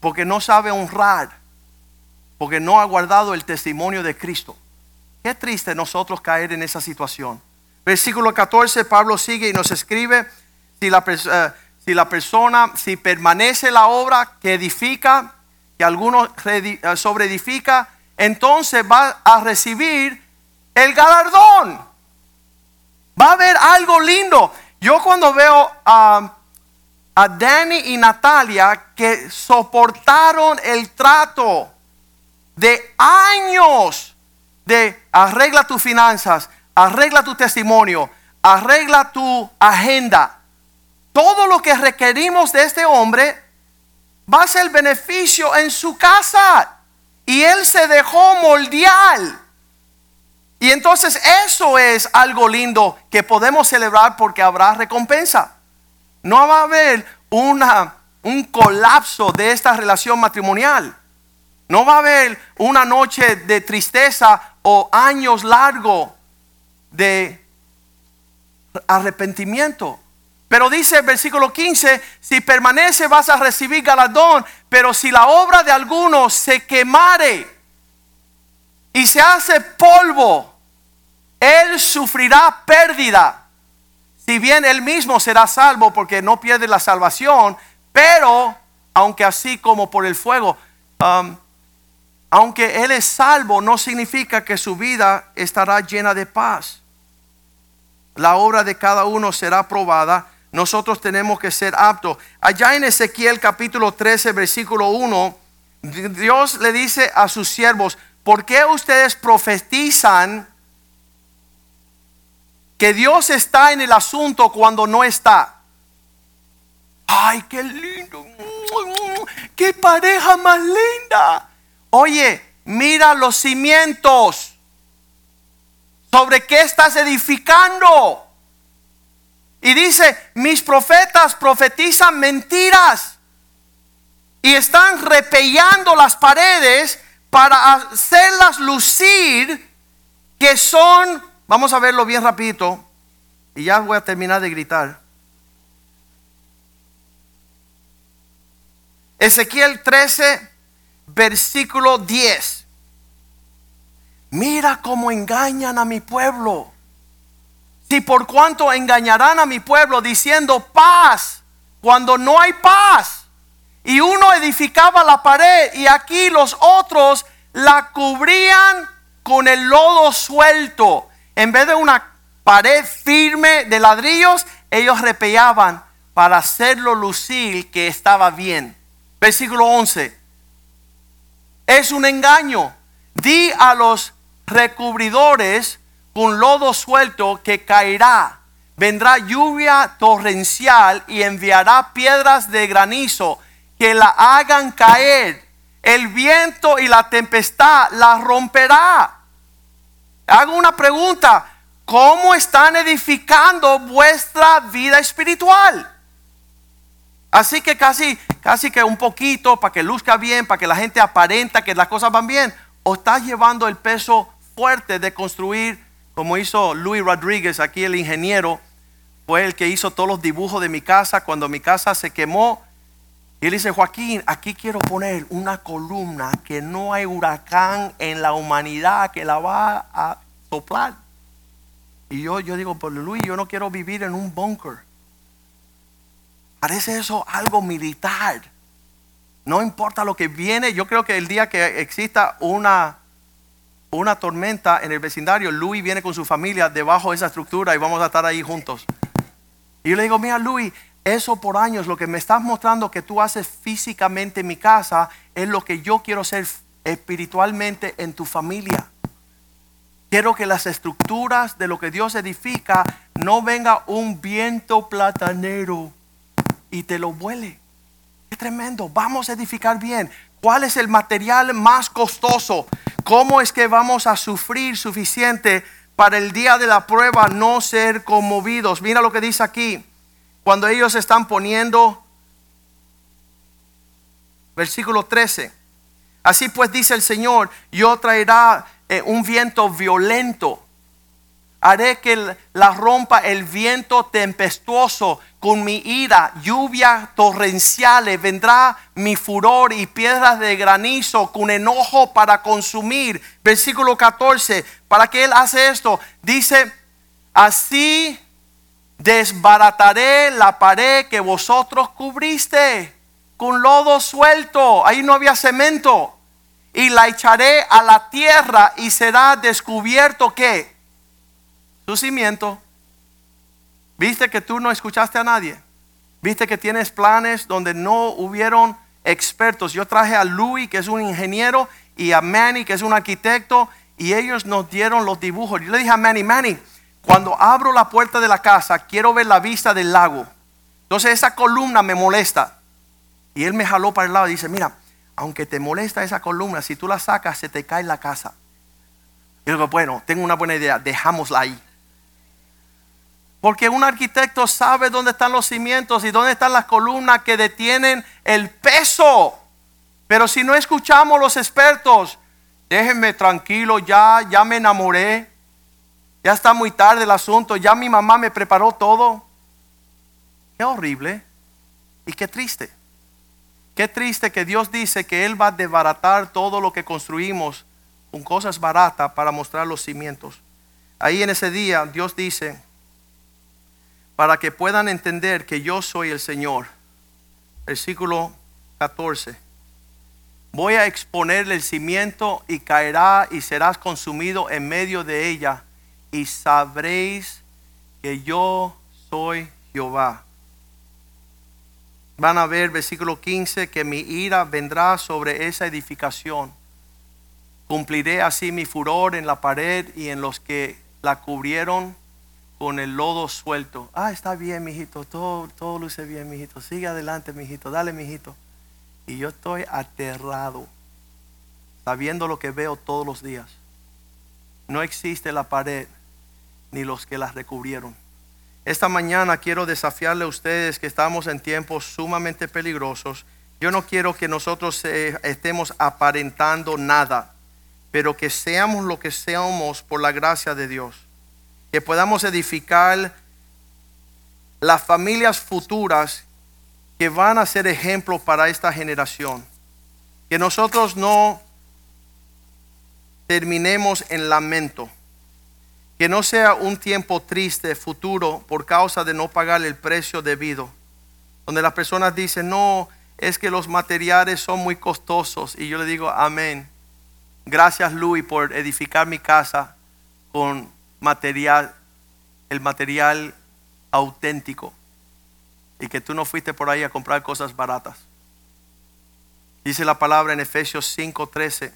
Porque no sabe honrar. Porque no ha guardado el testimonio de Cristo. Qué triste nosotros caer en esa situación. Versículo 14, Pablo sigue y nos escribe, si la, eh, si la persona, si permanece la obra que edifica, que alguno eh, sobre edifica, entonces va a recibir el galardón. Va a haber algo lindo. Yo cuando veo a, a Danny y Natalia que soportaron el trato de años de arregla tus finanzas, arregla tu testimonio, arregla tu agenda. Todo lo que requerimos de este hombre va a ser beneficio en su casa. Y él se dejó moldear. Y entonces eso es algo lindo que podemos celebrar porque habrá recompensa. No va a haber una, un colapso de esta relación matrimonial. No va a haber una noche de tristeza o años largos de arrepentimiento. Pero dice el versículo 15, si permanece vas a recibir galardón, pero si la obra de alguno se quemare y se hace polvo, él sufrirá pérdida. Si bien él mismo será salvo porque no pierde la salvación, pero aunque así como por el fuego, um, aunque él es salvo, no significa que su vida estará llena de paz. La obra de cada uno será probada nosotros tenemos que ser aptos. Allá en Ezequiel capítulo 13, versículo 1, Dios le dice a sus siervos, ¿por qué ustedes profetizan que Dios está en el asunto cuando no está? Ay, qué lindo. Qué pareja más linda. Oye, mira los cimientos. ¿Sobre qué estás edificando? Y dice, mis profetas profetizan mentiras y están repellando las paredes para hacerlas lucir que son, vamos a verlo bien rapidito, y ya voy a terminar de gritar. Ezequiel 13, versículo 10. Mira cómo engañan a mi pueblo si por cuanto engañarán a mi pueblo diciendo paz cuando no hay paz. Y uno edificaba la pared y aquí los otros la cubrían con el lodo suelto. En vez de una pared firme de ladrillos, ellos repellaban para hacerlo lucir que estaba bien. Versículo 11. Es un engaño. Di a los recubridores con lodo suelto que caerá. Vendrá lluvia torrencial y enviará piedras de granizo que la hagan caer. El viento y la tempestad la romperá. Hago una pregunta. ¿Cómo están edificando vuestra vida espiritual? Así que casi, casi que un poquito para que luzca bien, para que la gente aparenta que las cosas van bien. ¿O estás llevando el peso fuerte de construir como hizo Luis Rodríguez, aquí el ingeniero, fue el que hizo todos los dibujos de mi casa cuando mi casa se quemó. Y él dice, Joaquín, aquí quiero poner una columna que no hay huracán en la humanidad que la va a soplar. Y yo, yo digo, pues Luis, yo no quiero vivir en un bunker. Parece eso algo militar. No importa lo que viene, yo creo que el día que exista una una tormenta en el vecindario, Luis viene con su familia debajo de esa estructura y vamos a estar ahí juntos. Y yo le digo, mira Luis, eso por años, lo que me estás mostrando que tú haces físicamente en mi casa, es lo que yo quiero hacer espiritualmente en tu familia. Quiero que las estructuras de lo que Dios edifica no venga un viento platanero y te lo vuele. Qué tremendo. Vamos a edificar bien. ¿Cuál es el material más costoso? ¿Cómo es que vamos a sufrir suficiente para el día de la prueba no ser conmovidos? Mira lo que dice aquí. Cuando ellos están poniendo, versículo 13. Así pues dice el Señor, yo traerá eh, un viento violento. Haré que la rompa el viento tempestuoso con mi ira, lluvia torrenciales, vendrá mi furor y piedras de granizo con enojo para consumir. Versículo 14, ¿para qué él hace esto? Dice, así desbarataré la pared que vosotros cubriste con lodo suelto. Ahí no había cemento. Y la echaré a la tierra y será descubierto que su cimiento. Viste que tú no escuchaste a nadie. Viste que tienes planes donde no hubieron expertos. Yo traje a Louis, que es un ingeniero, y a Manny, que es un arquitecto, y ellos nos dieron los dibujos. Yo le dije a Manny, Manny, cuando abro la puerta de la casa, quiero ver la vista del lago. Entonces esa columna me molesta. Y él me jaló para el lado y dice, mira, aunque te molesta esa columna, si tú la sacas, se te cae la casa. Y yo digo, bueno, tengo una buena idea, dejámosla ahí. Porque un arquitecto sabe dónde están los cimientos y dónde están las columnas que detienen el peso. Pero si no escuchamos los expertos, déjenme tranquilo, ya, ya me enamoré. Ya está muy tarde el asunto, ya mi mamá me preparó todo. Qué horrible y qué triste. Qué triste que Dios dice que Él va a desbaratar todo lo que construimos con cosas baratas para mostrar los cimientos. Ahí en ese día Dios dice, para que puedan entender que yo soy el Señor. Versículo 14. Voy a exponerle el cimiento y caerá y serás consumido en medio de ella y sabréis que yo soy Jehová. Van a ver versículo 15 que mi ira vendrá sobre esa edificación. Cumpliré así mi furor en la pared y en los que la cubrieron con el lodo suelto. Ah, está bien, mijito, todo, todo luce bien, mijito. Sigue adelante, mijito, dale, mijito. Y yo estoy aterrado, sabiendo lo que veo todos los días. No existe la pared ni los que las recubrieron. Esta mañana quiero desafiarle a ustedes que estamos en tiempos sumamente peligrosos. Yo no quiero que nosotros eh, estemos aparentando nada, pero que seamos lo que seamos por la gracia de Dios. Que podamos edificar las familias futuras que van a ser ejemplo para esta generación. Que nosotros no terminemos en lamento que no sea un tiempo triste futuro por causa de no pagar el precio debido. Donde las personas dicen, no, es que los materiales son muy costosos. Y yo le digo, amén. Gracias Luis por edificar mi casa con material, el material auténtico. Y que tú no fuiste por ahí a comprar cosas baratas. Dice la palabra en Efesios 5:13,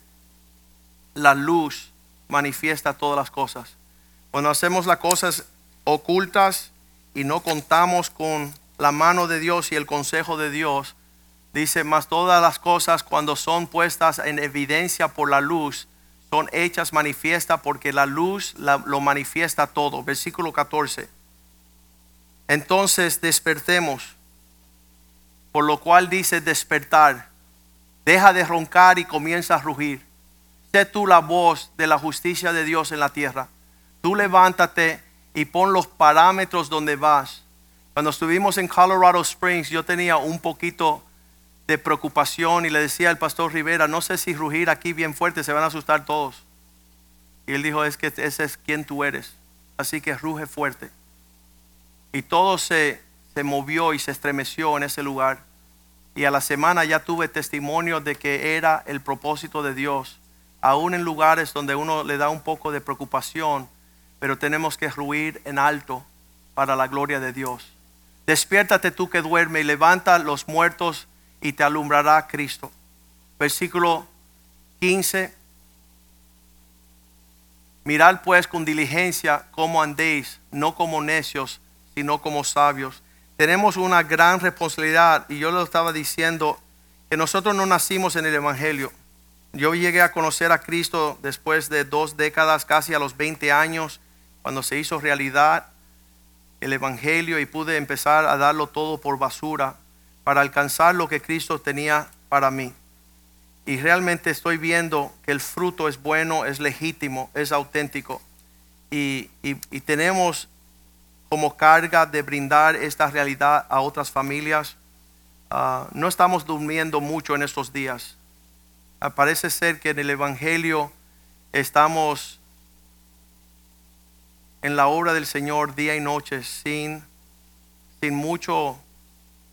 la luz manifiesta todas las cosas. Cuando hacemos las cosas ocultas y no contamos con la mano de Dios y el consejo de Dios, dice, más todas las cosas cuando son puestas en evidencia por la luz, son hechas manifiestas porque la luz lo manifiesta todo. Versículo 14. Entonces despertemos, por lo cual dice despertar, deja de roncar y comienza a rugir. Sé tú la voz de la justicia de Dios en la tierra tú levántate y pon los parámetros donde vas. Cuando estuvimos en Colorado Springs, yo tenía un poquito de preocupación y le decía al pastor Rivera, no sé si rugir aquí bien fuerte, se van a asustar todos. Y él dijo, es que ese es quien tú eres. Así que ruge fuerte. Y todo se, se movió y se estremeció en ese lugar. Y a la semana ya tuve testimonio de que era el propósito de Dios. Aún en lugares donde uno le da un poco de preocupación, pero tenemos que ruir en alto para la gloria de Dios. Despiértate tú que duerme y levanta los muertos y te alumbrará Cristo. Versículo 15. Mirad pues con diligencia cómo andéis, no como necios, sino como sabios. Tenemos una gran responsabilidad y yo lo estaba diciendo que nosotros no nacimos en el Evangelio. Yo llegué a conocer a Cristo después de dos décadas, casi a los 20 años cuando se hizo realidad el Evangelio y pude empezar a darlo todo por basura para alcanzar lo que Cristo tenía para mí. y realmente estoy viendo que el fruto es bueno, es legítimo, es auténtico. Y, tenemos como carga de brindar esta realidad a otras familias. Ah, no estamos durmiendo mucho en estos días. Ah, parece ser que en el Evangelio estamos en la obra del Señor día y noche sin, sin mucho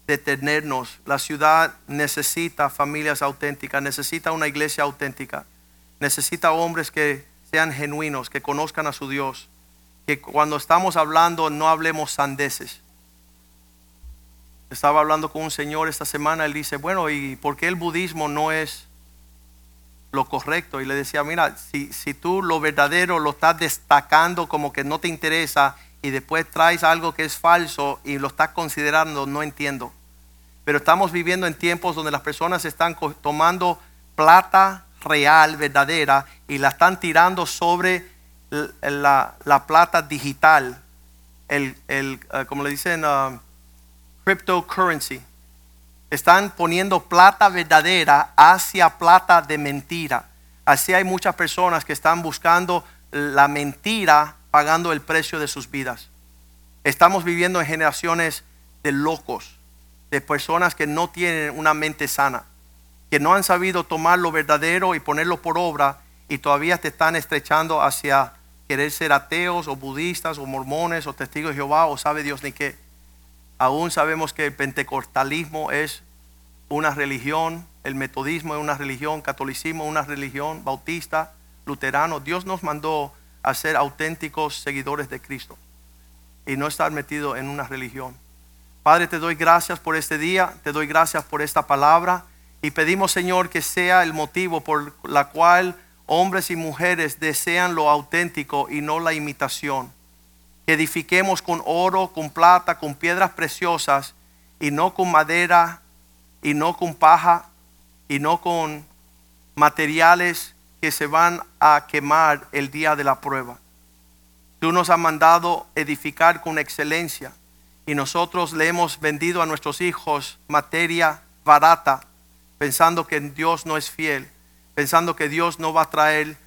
detenernos. La ciudad necesita familias auténticas, necesita una iglesia auténtica, necesita hombres que sean genuinos, que conozcan a su Dios, que cuando estamos hablando no hablemos sandeces. Estaba hablando con un señor esta semana, él dice, bueno, ¿y por qué el budismo no es lo correcto? Y le decía, mira, si, si tú lo verdadero lo estás destacando como que no te interesa y después traes algo que es falso y lo estás considerando, no entiendo. Pero estamos viviendo en tiempos donde las personas están tomando plata real, verdadera, y la están tirando sobre la plata digital, el, el, eh, como le dicen, ah, cryptocurrency. Están poniendo plata verdadera hacia plata de mentira. Así hay muchas personas que están buscando la mentira pagando el precio de sus vidas. Estamos viviendo en generaciones de locos, de personas que no tienen una mente sana, que no han sabido tomar lo verdadero y ponerlo por obra y todavía te están estrechando hacia querer ser ateos o budistas o mormones o testigos de Jehová o sabe Dios ni qué. Aún sabemos que el pentecostalismo es una religión, el metodismo es una religión, catolicismo es una religión, bautista, luterano. Dios nos mandó a ser auténticos seguidores de Cristo y no estar metido en una religión. Padre, te doy gracias por este día, te doy gracias por esta palabra y pedimos, Señor, que sea el motivo por la cual hombres y mujeres desean lo auténtico y no la imitación. Que edifiquemos con oro, con plata, con piedras preciosas y no con madera y no con paja y no con materiales que se van a quemar el día de la prueba. Tú nos has mandado edificar con excelencia y nosotros le hemos vendido a nuestros hijos materia barata, pensando que Dios no es fiel, pensando que Dios no va a traer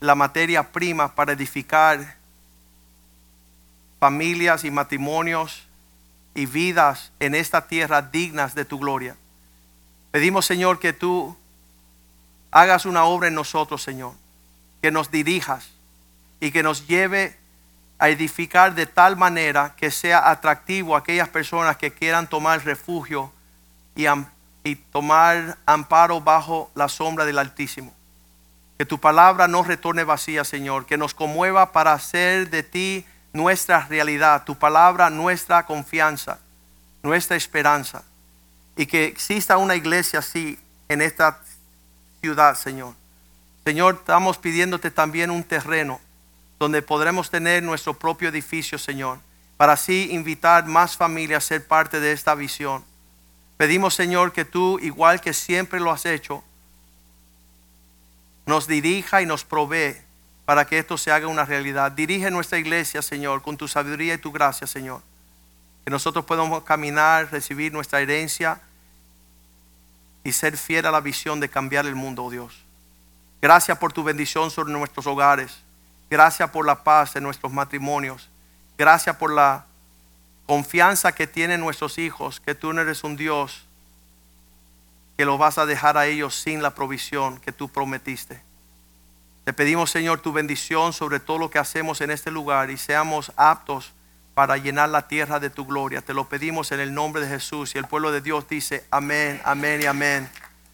la materia prima para edificar familias y matrimonios y vidas en esta tierra dignas de tu gloria. Pedimos, Señor, que tú hagas una obra en nosotros, Señor, que nos dirijas y que nos lleve a edificar de tal manera que sea atractivo a aquellas personas que quieran tomar refugio y, y tomar amparo bajo la sombra del Altísimo. Que tu palabra no retorne vacía, Señor, que nos conmueva para hacer de ti nuestra realidad, tu palabra nuestra confianza, nuestra esperanza. Y que exista una iglesia así en esta ciudad, Señor. Señor, estamos pidiéndote también un terreno donde podremos tener nuestro propio edificio, Señor, para así invitar más familias a ser parte de esta visión. Pedimos, Señor, que tú, igual que siempre lo has hecho, nos dirija y nos provee para que esto se haga una realidad. Dirige nuestra iglesia, Señor, con tu sabiduría y tu gracia, Señor. Que nosotros podamos caminar, recibir nuestra herencia y ser fiel a la visión de cambiar el mundo, oh Dios. Gracias por tu bendición sobre nuestros hogares. Gracias por la paz en nuestros matrimonios. Gracias por la confianza que tienen nuestros hijos, que tú eres un Dios que lo vas a dejar a ellos sin la provisión que tú prometiste. Te pedimos, Señor, tu bendición sobre todo lo que hacemos en este lugar y seamos aptos para llenar la tierra de tu gloria. Te lo pedimos en el nombre de Jesús y el pueblo de Dios dice amén, amén y amén.